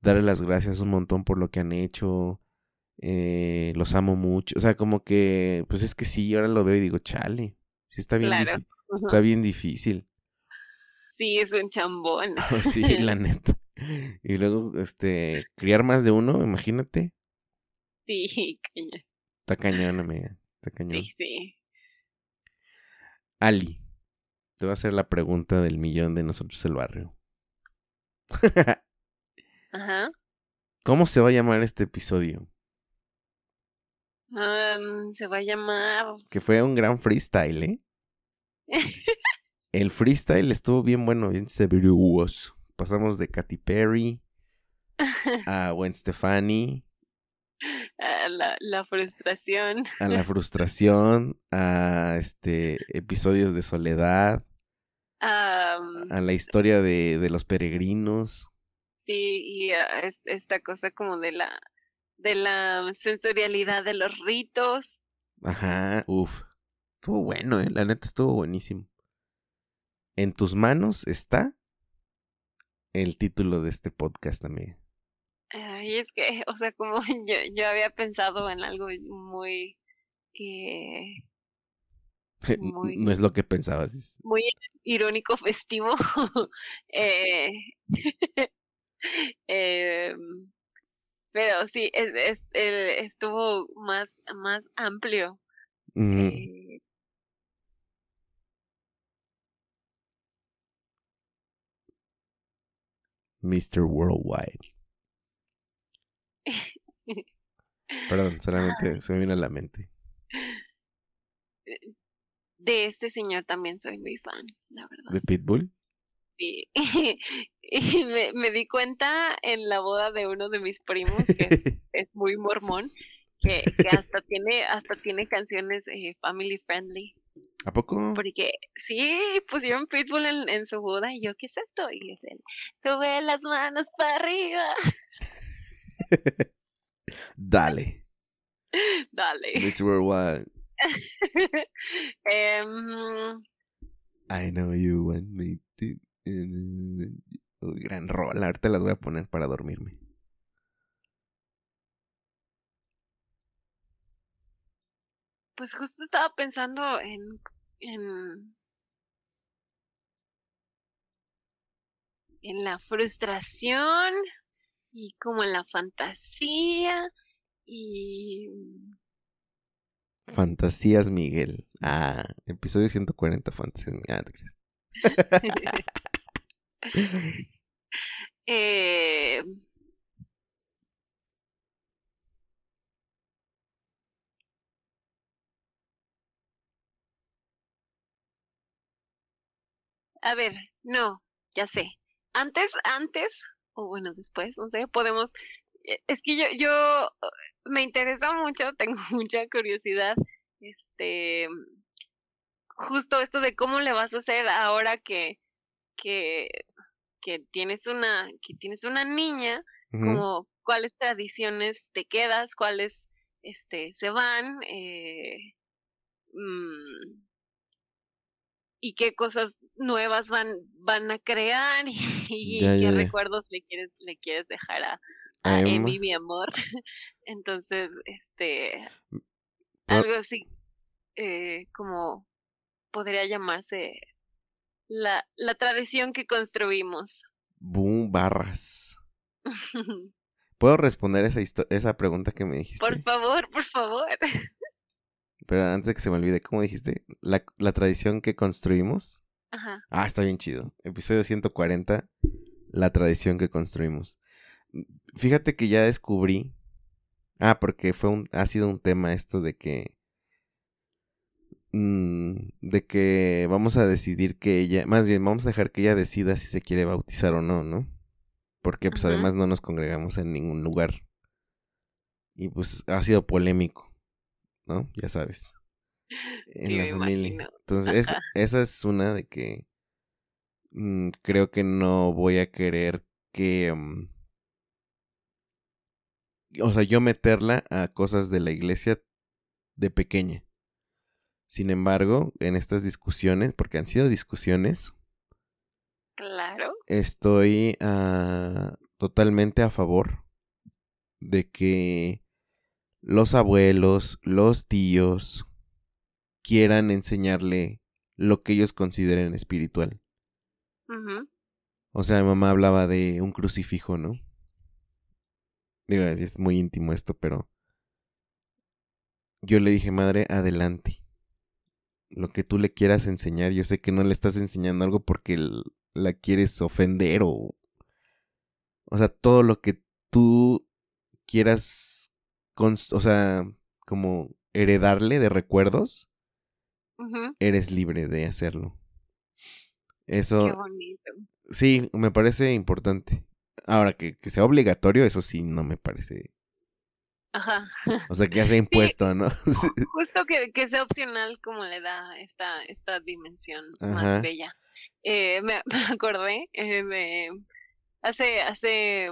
darle las gracias un montón por lo que han hecho, eh, los amo mucho, o sea, como que, pues es que sí, ahora lo veo y digo, chale, sí está bien, está bien difícil. Sí, es un chambón. sí, la neta. Y luego, este, criar más de uno, imagínate. Sí, cañón. Está cañón, amiga. Está cañón. Sí, sí. Ali, te voy a hacer la pregunta del millón de nosotros el barrio. Ajá. ¿Cómo se va a llamar este episodio? Se va a llamar. Que fue un gran freestyle, ¿eh? El freestyle estuvo bien bueno, bien severuoso. Pasamos de Katy Perry a Gwen Stefani. A la, la, frustración. A la frustración, a este episodios de soledad. a la historia de, de los peregrinos. Sí, y a esta cosa como de la de la sensorialidad de los ritos. Ajá, uff. Estuvo bueno, ¿eh? La neta estuvo buenísimo. En tus manos está el título de este podcast también. Ay, es que, o sea, como yo, yo había pensado en algo muy... Eh, muy no es lo que pensabas. Muy irónico, festivo. eh, eh, pero sí, es, es, estuvo más, más amplio. Eh, Mr. Worldwide. Perdón, solamente se me vino a la mente. De este señor también soy muy fan, la verdad. ¿De Pitbull? Y me, me, di cuenta en la boda de uno de mis primos, que es, muy mormón, que, que, hasta tiene, hasta tiene canciones eh, family friendly. ¿A poco? Porque sí, pusieron Pitbull en, en, su boda y yo, ¿qué es esto? Y es él, sube las manos para arriba. Dale. Dale. Miss Worldwide. um, I know you want me to. Gran rol. Ahorita las voy a poner para dormirme. Pues justo estaba pensando en, en, en la frustración y como en la fantasía y... Fantasías Miguel. Ah, episodio 140, Fantasías Miguel. eh, a ver, no, ya sé. Antes, antes, o bueno, después, no sé, podemos. Eh, es que yo, yo me interesa mucho, tengo mucha curiosidad, este, justo esto de cómo le vas a hacer ahora que, que, que tienes una, que tienes una niña, como cuáles tradiciones te quedas, cuáles este se van, eh, mm, y qué cosas nuevas van, van a crear y, qué recuerdos le quieres, le quieres dejar a, a mi amor. Entonces, este, mm, algo así eh, como podría llamarse la, la tradición que construimos. Boom, barras. ¿Puedo responder esa, esa pregunta que me dijiste? Por favor, por favor. Pero antes de que se me olvide, ¿cómo dijiste? La, la tradición que construimos. Ajá. Ah, está bien chido. Episodio 140, la tradición que construimos. Fíjate que ya descubrí. Ah, porque fue un, ha sido un tema esto de que. Mm, de que vamos a decidir que ella. Más bien, vamos a dejar que ella decida si se quiere bautizar o no, ¿no? Porque pues además no nos congregamos en ningún lugar. Y pues ha sido polémico, ¿no? Ya sabes. En la familia. Entonces, esa es una de que mm, creo que no voy a querer que... Mm, o sea, yo meterla a cosas de la iglesia de pequeña. Sin embargo, en estas discusiones, porque han sido discusiones, Claro. Estoy ah, totalmente a favor de que los abuelos, los tíos quieran enseñarle lo que ellos consideren espiritual. O sea, mi mamá hablaba de un crucifijo, ¿no? Digo, es muy íntimo esto, pero yo le dije, madre, adelante. Lo que tú le quieras enseñar, yo sé que no le estás enseñando algo porque la quieres ofender o... O sea, todo lo que tú quieras, o sea, como heredarle de recuerdos, eres libre de hacerlo. Eso... Qué bonito. Sí, me parece importante. Ahora, que, que sea obligatorio, eso sí no me parece Ajá. O sea, que sea impuesto, ¿no? Justo que, que, sea opcional como le da esta, esta dimensión más bella. Eh, me, acordé eh, de hace, hace,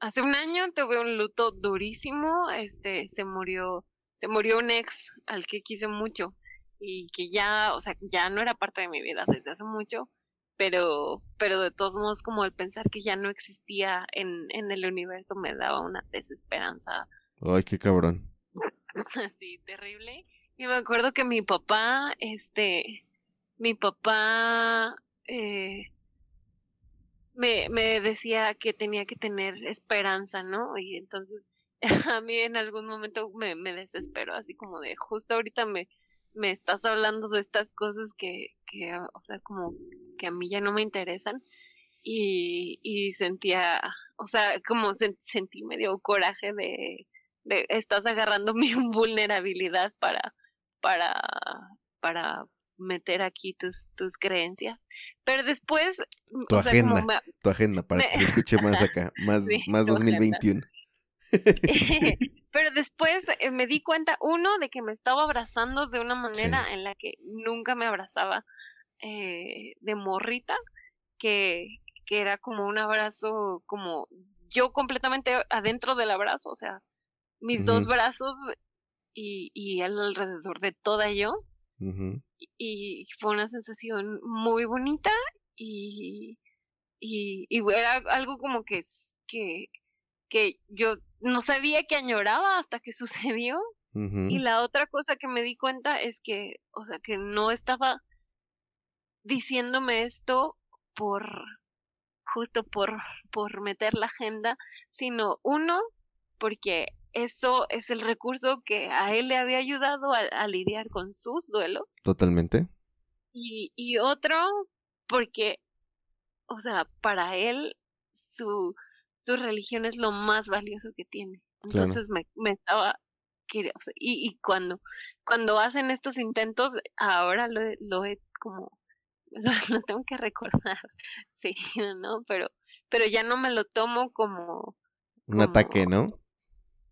hace un año tuve un luto durísimo, este, se murió, se murió un ex al que quise mucho y que ya, o sea, ya no era parte de mi vida desde hace mucho, pero, pero de todos modos como el pensar que ya no existía en, en el universo me daba una desesperanza. Ay, qué cabrón. Así, terrible. Y me acuerdo que mi papá, este, mi papá eh, me, me decía que tenía que tener esperanza, ¿no? Y entonces a mí en algún momento me, me desespero, así como de justo ahorita me, me estás hablando de estas cosas que, que, o sea, como que a mí ya no me interesan. Y, y sentía, o sea, como sentí medio coraje de, de estás agarrando mi vulnerabilidad para, para, para meter aquí tus, tus creencias. Pero después... Mm, tu agenda, tu agenda, para que se escuche más acá, más, más 2021. Pero después eh, me di cuenta, uno, de que me estaba abrazando de una manera en la que nunca me abrazaba eh, de morrita, que, que era como un abrazo, como yo completamente adentro del abrazo, o sea, mis dos brazos y, y alrededor de toda yo. Y fue una sensación muy bonita y, y, y era algo como que, que, que yo no sabía que añoraba hasta que sucedió. Y la otra cosa que me di cuenta es que, o sea, que no estaba diciéndome esto por, justo por, por meter la agenda, sino uno, porque eso es el recurso que a él le había ayudado a, lidiar con sus duelos. Totalmente. Y, y otro, porque, o sea, para él su, su religión es lo más valioso que tiene. Entonces me, me estaba... Y, y cuando, cuando hacen estos intentos, ahora lo, lo he como... Lo, tengo que recordar, sí, ¿no? Pero, pero ya no me lo tomo como... Un ataque, ¿no?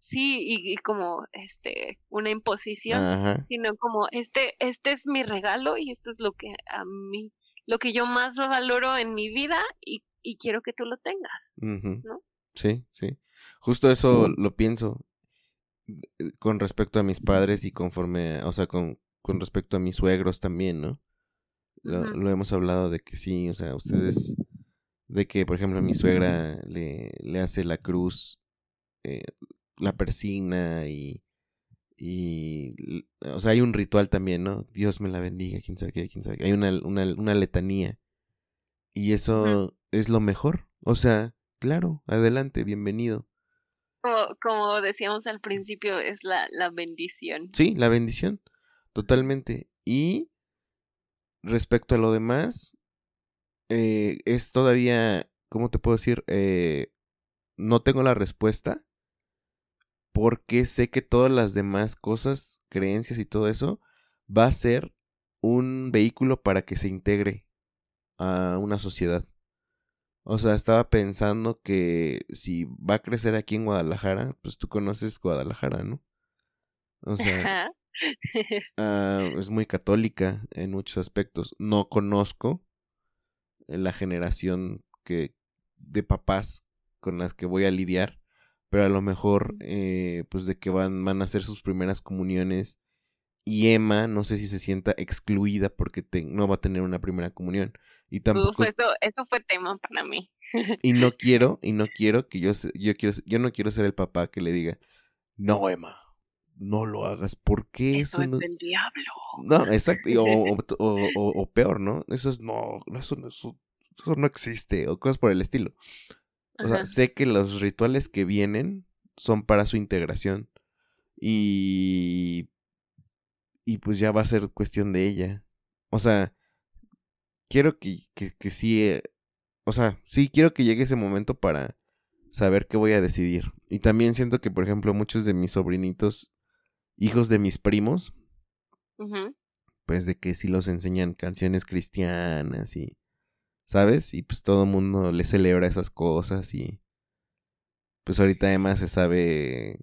Sí, y, y como este una imposición, Ajá. sino como este, este es mi regalo y esto es lo que a mí, lo que yo más valoro en mi vida y, y quiero que tú lo tengas. ¿no? Sí, sí. Justo eso lo pienso eh, con respecto a mis padres y conforme, o sea, con, con respecto a mis suegros también, ¿no? Lo hemos hablado de que sí, o sea, ustedes, de que, por ejemplo, mi suegra le, le hace la cruz, eh, la persigna y, y, o sea, hay un ritual también, ¿no? Dios me la bendiga, quién sabe qué, quién sabe qué. Hay una, una, una letanía. Y eso es lo mejor. O sea, claro, adelante, bienvenido. Como, como decíamos al principio, es la, la bendición. Sí, la bendición, totalmente. Y respecto a lo demás, eh, es todavía, ¿cómo te puedo decir? Eh, no tengo la respuesta porque sé que todas las demás cosas, creencias y todo eso, va a ser un vehículo para que se integre a una sociedad. O sea, estaba pensando que si va a crecer aquí en Guadalajara, pues tú conoces Guadalajara, ¿no? O sea, ah, es muy católica en muchos aspectos. No conozco la generación que de papás con las que voy a lidiar, pero a lo mejor eh, pues de que van, van a hacer sus primeras comuniones y Emma no sé si se sienta excluida porque te- no va a tener una primera comunión y Uf, tampoco eso, eso fue tema para mí. y no quiero y no quiero que yo yo quiero yo no quiero ser el papá que le diga no Emma no lo hagas porque Eso eso es no del diablo. no, exacto. O, o, o- peor, ¿no? Eso es no, eso, eso, eso no existe, o cosas por el estilo. O sea, sé que los rituales que vienen son para su integración. Y. Y pues ya va a ser cuestión de ella. O sea, quiero que, que, que sí. eh, o sea, sí, quiero que llegue ese momento para saber qué voy a decidir. Y también siento que, por ejemplo, muchos de mis sobrinitos, hijos de mis primos, pues de que sí los enseñan canciones cristianas y, ¿sabes? Y pues todo el mundo le celebra esas cosas y pues ahorita además se sabe...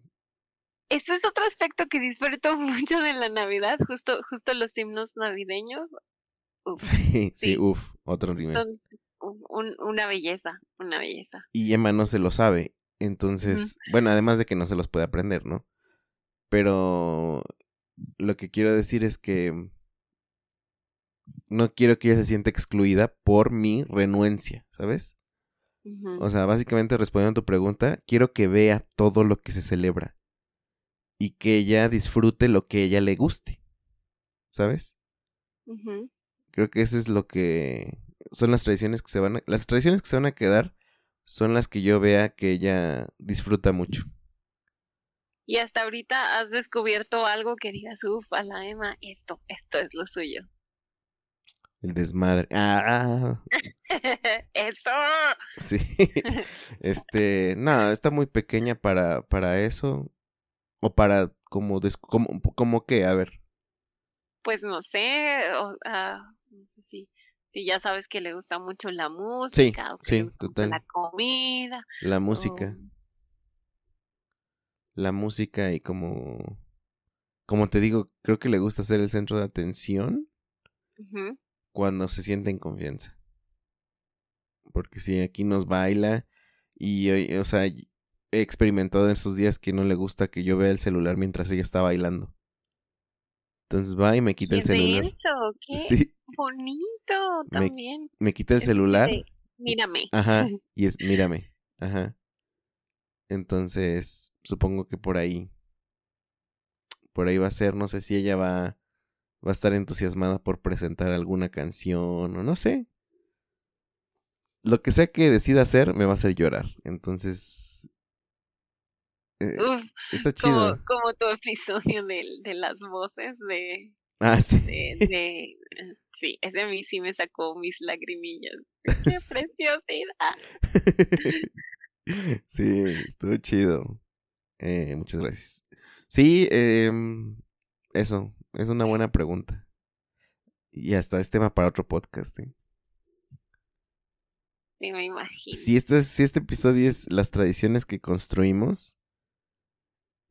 Eso es otro aspecto que disfruto mucho de la Navidad, justo, justo los himnos navideños. Uf, Sí, sí, Sí. uff, otro nivel. son un- una belleza, una belleza. Y Emma no se lo sabe, entonces, bueno, además de que no se los puede aprender, ¿no? Pero lo que quiero decir es que no quiero que ella se sienta excluida por mi renuencia, ¿sabes? O sea, básicamente respondiendo a tu pregunta, quiero que vea todo lo que se celebra y que ella disfrute lo que ella le guste, ¿sabes? Creo que eso es lo que son las tradiciones que se van a... Las tradiciones que se van a quedar son las que yo vea que ella disfruta mucho. Y hasta ahorita has descubierto algo que digas, uff, a la Emma, esto, esto es lo suyo. El desmadre. Ah, Eso. sí. Este, no, está muy pequeña para, para eso. O para como, des- como, como qué, a ver. Pues no sé, o, ah, sé si, si ya sabes que le gusta mucho la Sí, música o que sí, le gusta mucho total. la comida. La música. o- la música y como como te digo, creo que le gusta ser el centro de atención. Cuando se siente en confianza. Porque si aquí nos baila y hoy- o sea, he experimentado en estos días que no le gusta que yo vea el celular mientras ella está bailando. Entonces va y me quita el celular. denso, qué Sí, bonito Me- también. me quita el Es celular. de, Mírame. Ajá, y es mírame. Ajá. Entonces, supongo que por ahí por ahí va a ser, no sé si ella va va a estar entusiasmada por presentar alguna canción o no sé. Lo que sea que decida hacer me va a hacer llorar. Entonces, eh, Uf, está chido. como tu episodio de, de las voces de, Ah, sí. de, de- eh, sí, ese a mí sí me sacó mis lagrimillas. ¡Qué preciosidad! sí, estuvo chido. Eh, muchas gracias. Sí, em, eso, es una buena pregunta. Y hasta es tema para otro podcast. ¿eh? Me imagino. Si este, si este episodio es las tradiciones que construimos,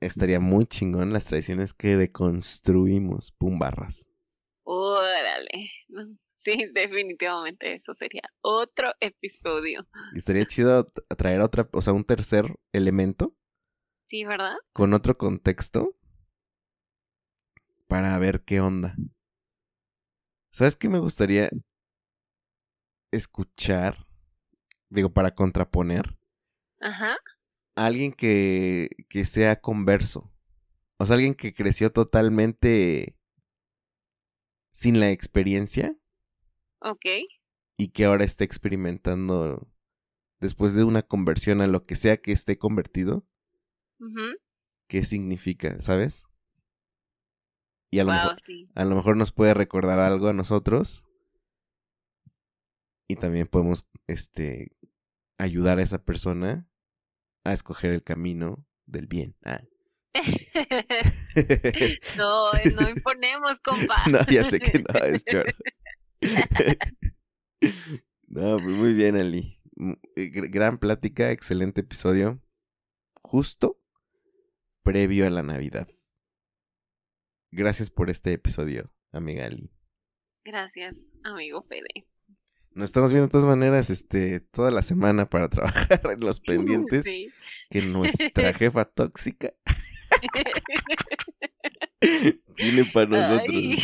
estaría muy chingón las tradiciones que deconstruimos, pum barras. Órale. Sí, definitivamente eso sería otro episodio. Y estaría chido traer otra, o sea, un tercer elemento Sí, ¿verdad? con otro contexto para ver qué onda. ¿Sabes qué me gustaría escuchar? Digo, para contraponer. Ajá. Alguien que, que sea converso. O sea, alguien que creció totalmente sin la experiencia Ok. y que ahora está experimentando después de una conversión a lo que sea que esté convertido, Ujú. qué significa, ¿sabes? Y a lo, Wow, mejor, sí. a lo mejor nos puede recordar algo a nosotros y también podemos este ayudar a esa persona a escoger el camino del bien. Ah. no, eh, no imponemos, compa. no, ya sé que no, es choro. no, pues muy bien, Ali. Mm, eh, gr- Gran plática, excelente episodio. Justo previo a la Navidad. Gracias por este episodio, amiga Ali. Gracias, amigo Fede. Nos estamos viendo de todas maneras este, toda la semana para trabajar en los pendientes Sí. que nuestra jefa tóxica tiene para nosotros. Ay.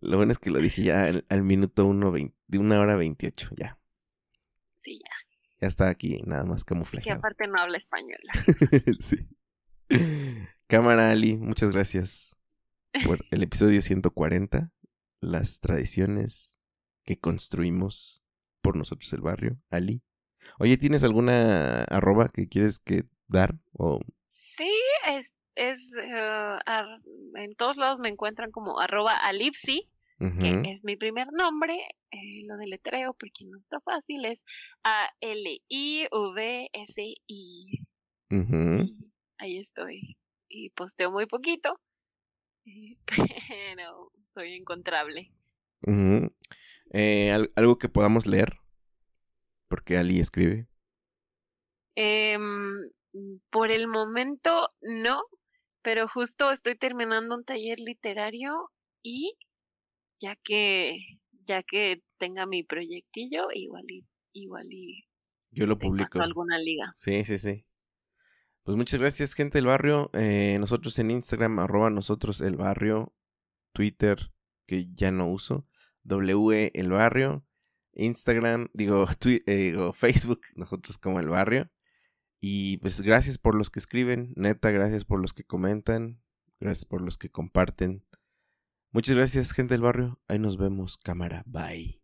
Lo bueno es que lo dije ya al, al minuto uno vein- de una hora veintiocho, ya. Sí, ya. Ya está aquí, nada más Que camuflajeado. aparte no habla español. sí. Cámara Ali, muchas gracias por el episodio 140, las tradiciones que construimos por nosotros el barrio, Ali. Oye, ¿tienes alguna arroba que quieres que dar? O Sí, es, es ar- en todos lados me encuentran como arroba alipsi, que es mi primer nombre, eh, lo deletreo porque no está fácil, es A-L-I-V-S-I. Ahí estoy. Y posteo muy poquito, eh, pero soy encontrable. Eh, al- algo que podamos leer, porque Ali escribe. Em, por el momento no, pero justo estoy terminando un taller literario y ya que ya que tenga mi proyectillo, igual y igual y Yo lo publico. alguna liga. Sí, sí, sí. Pues muchas gracias, gente del barrio. Eh, nosotros en Instagram, arroba nosotros el barrio. Twitter, que ya no uso. W el barrio. Instagram, digo, eh, digo, Facebook, nosotros como el barrio. Y pues gracias por los que escriben, neta, gracias por los que comentan, gracias por los que comparten. Muchas gracias, gente del barrio. Ahí nos vemos, cámara. Bye.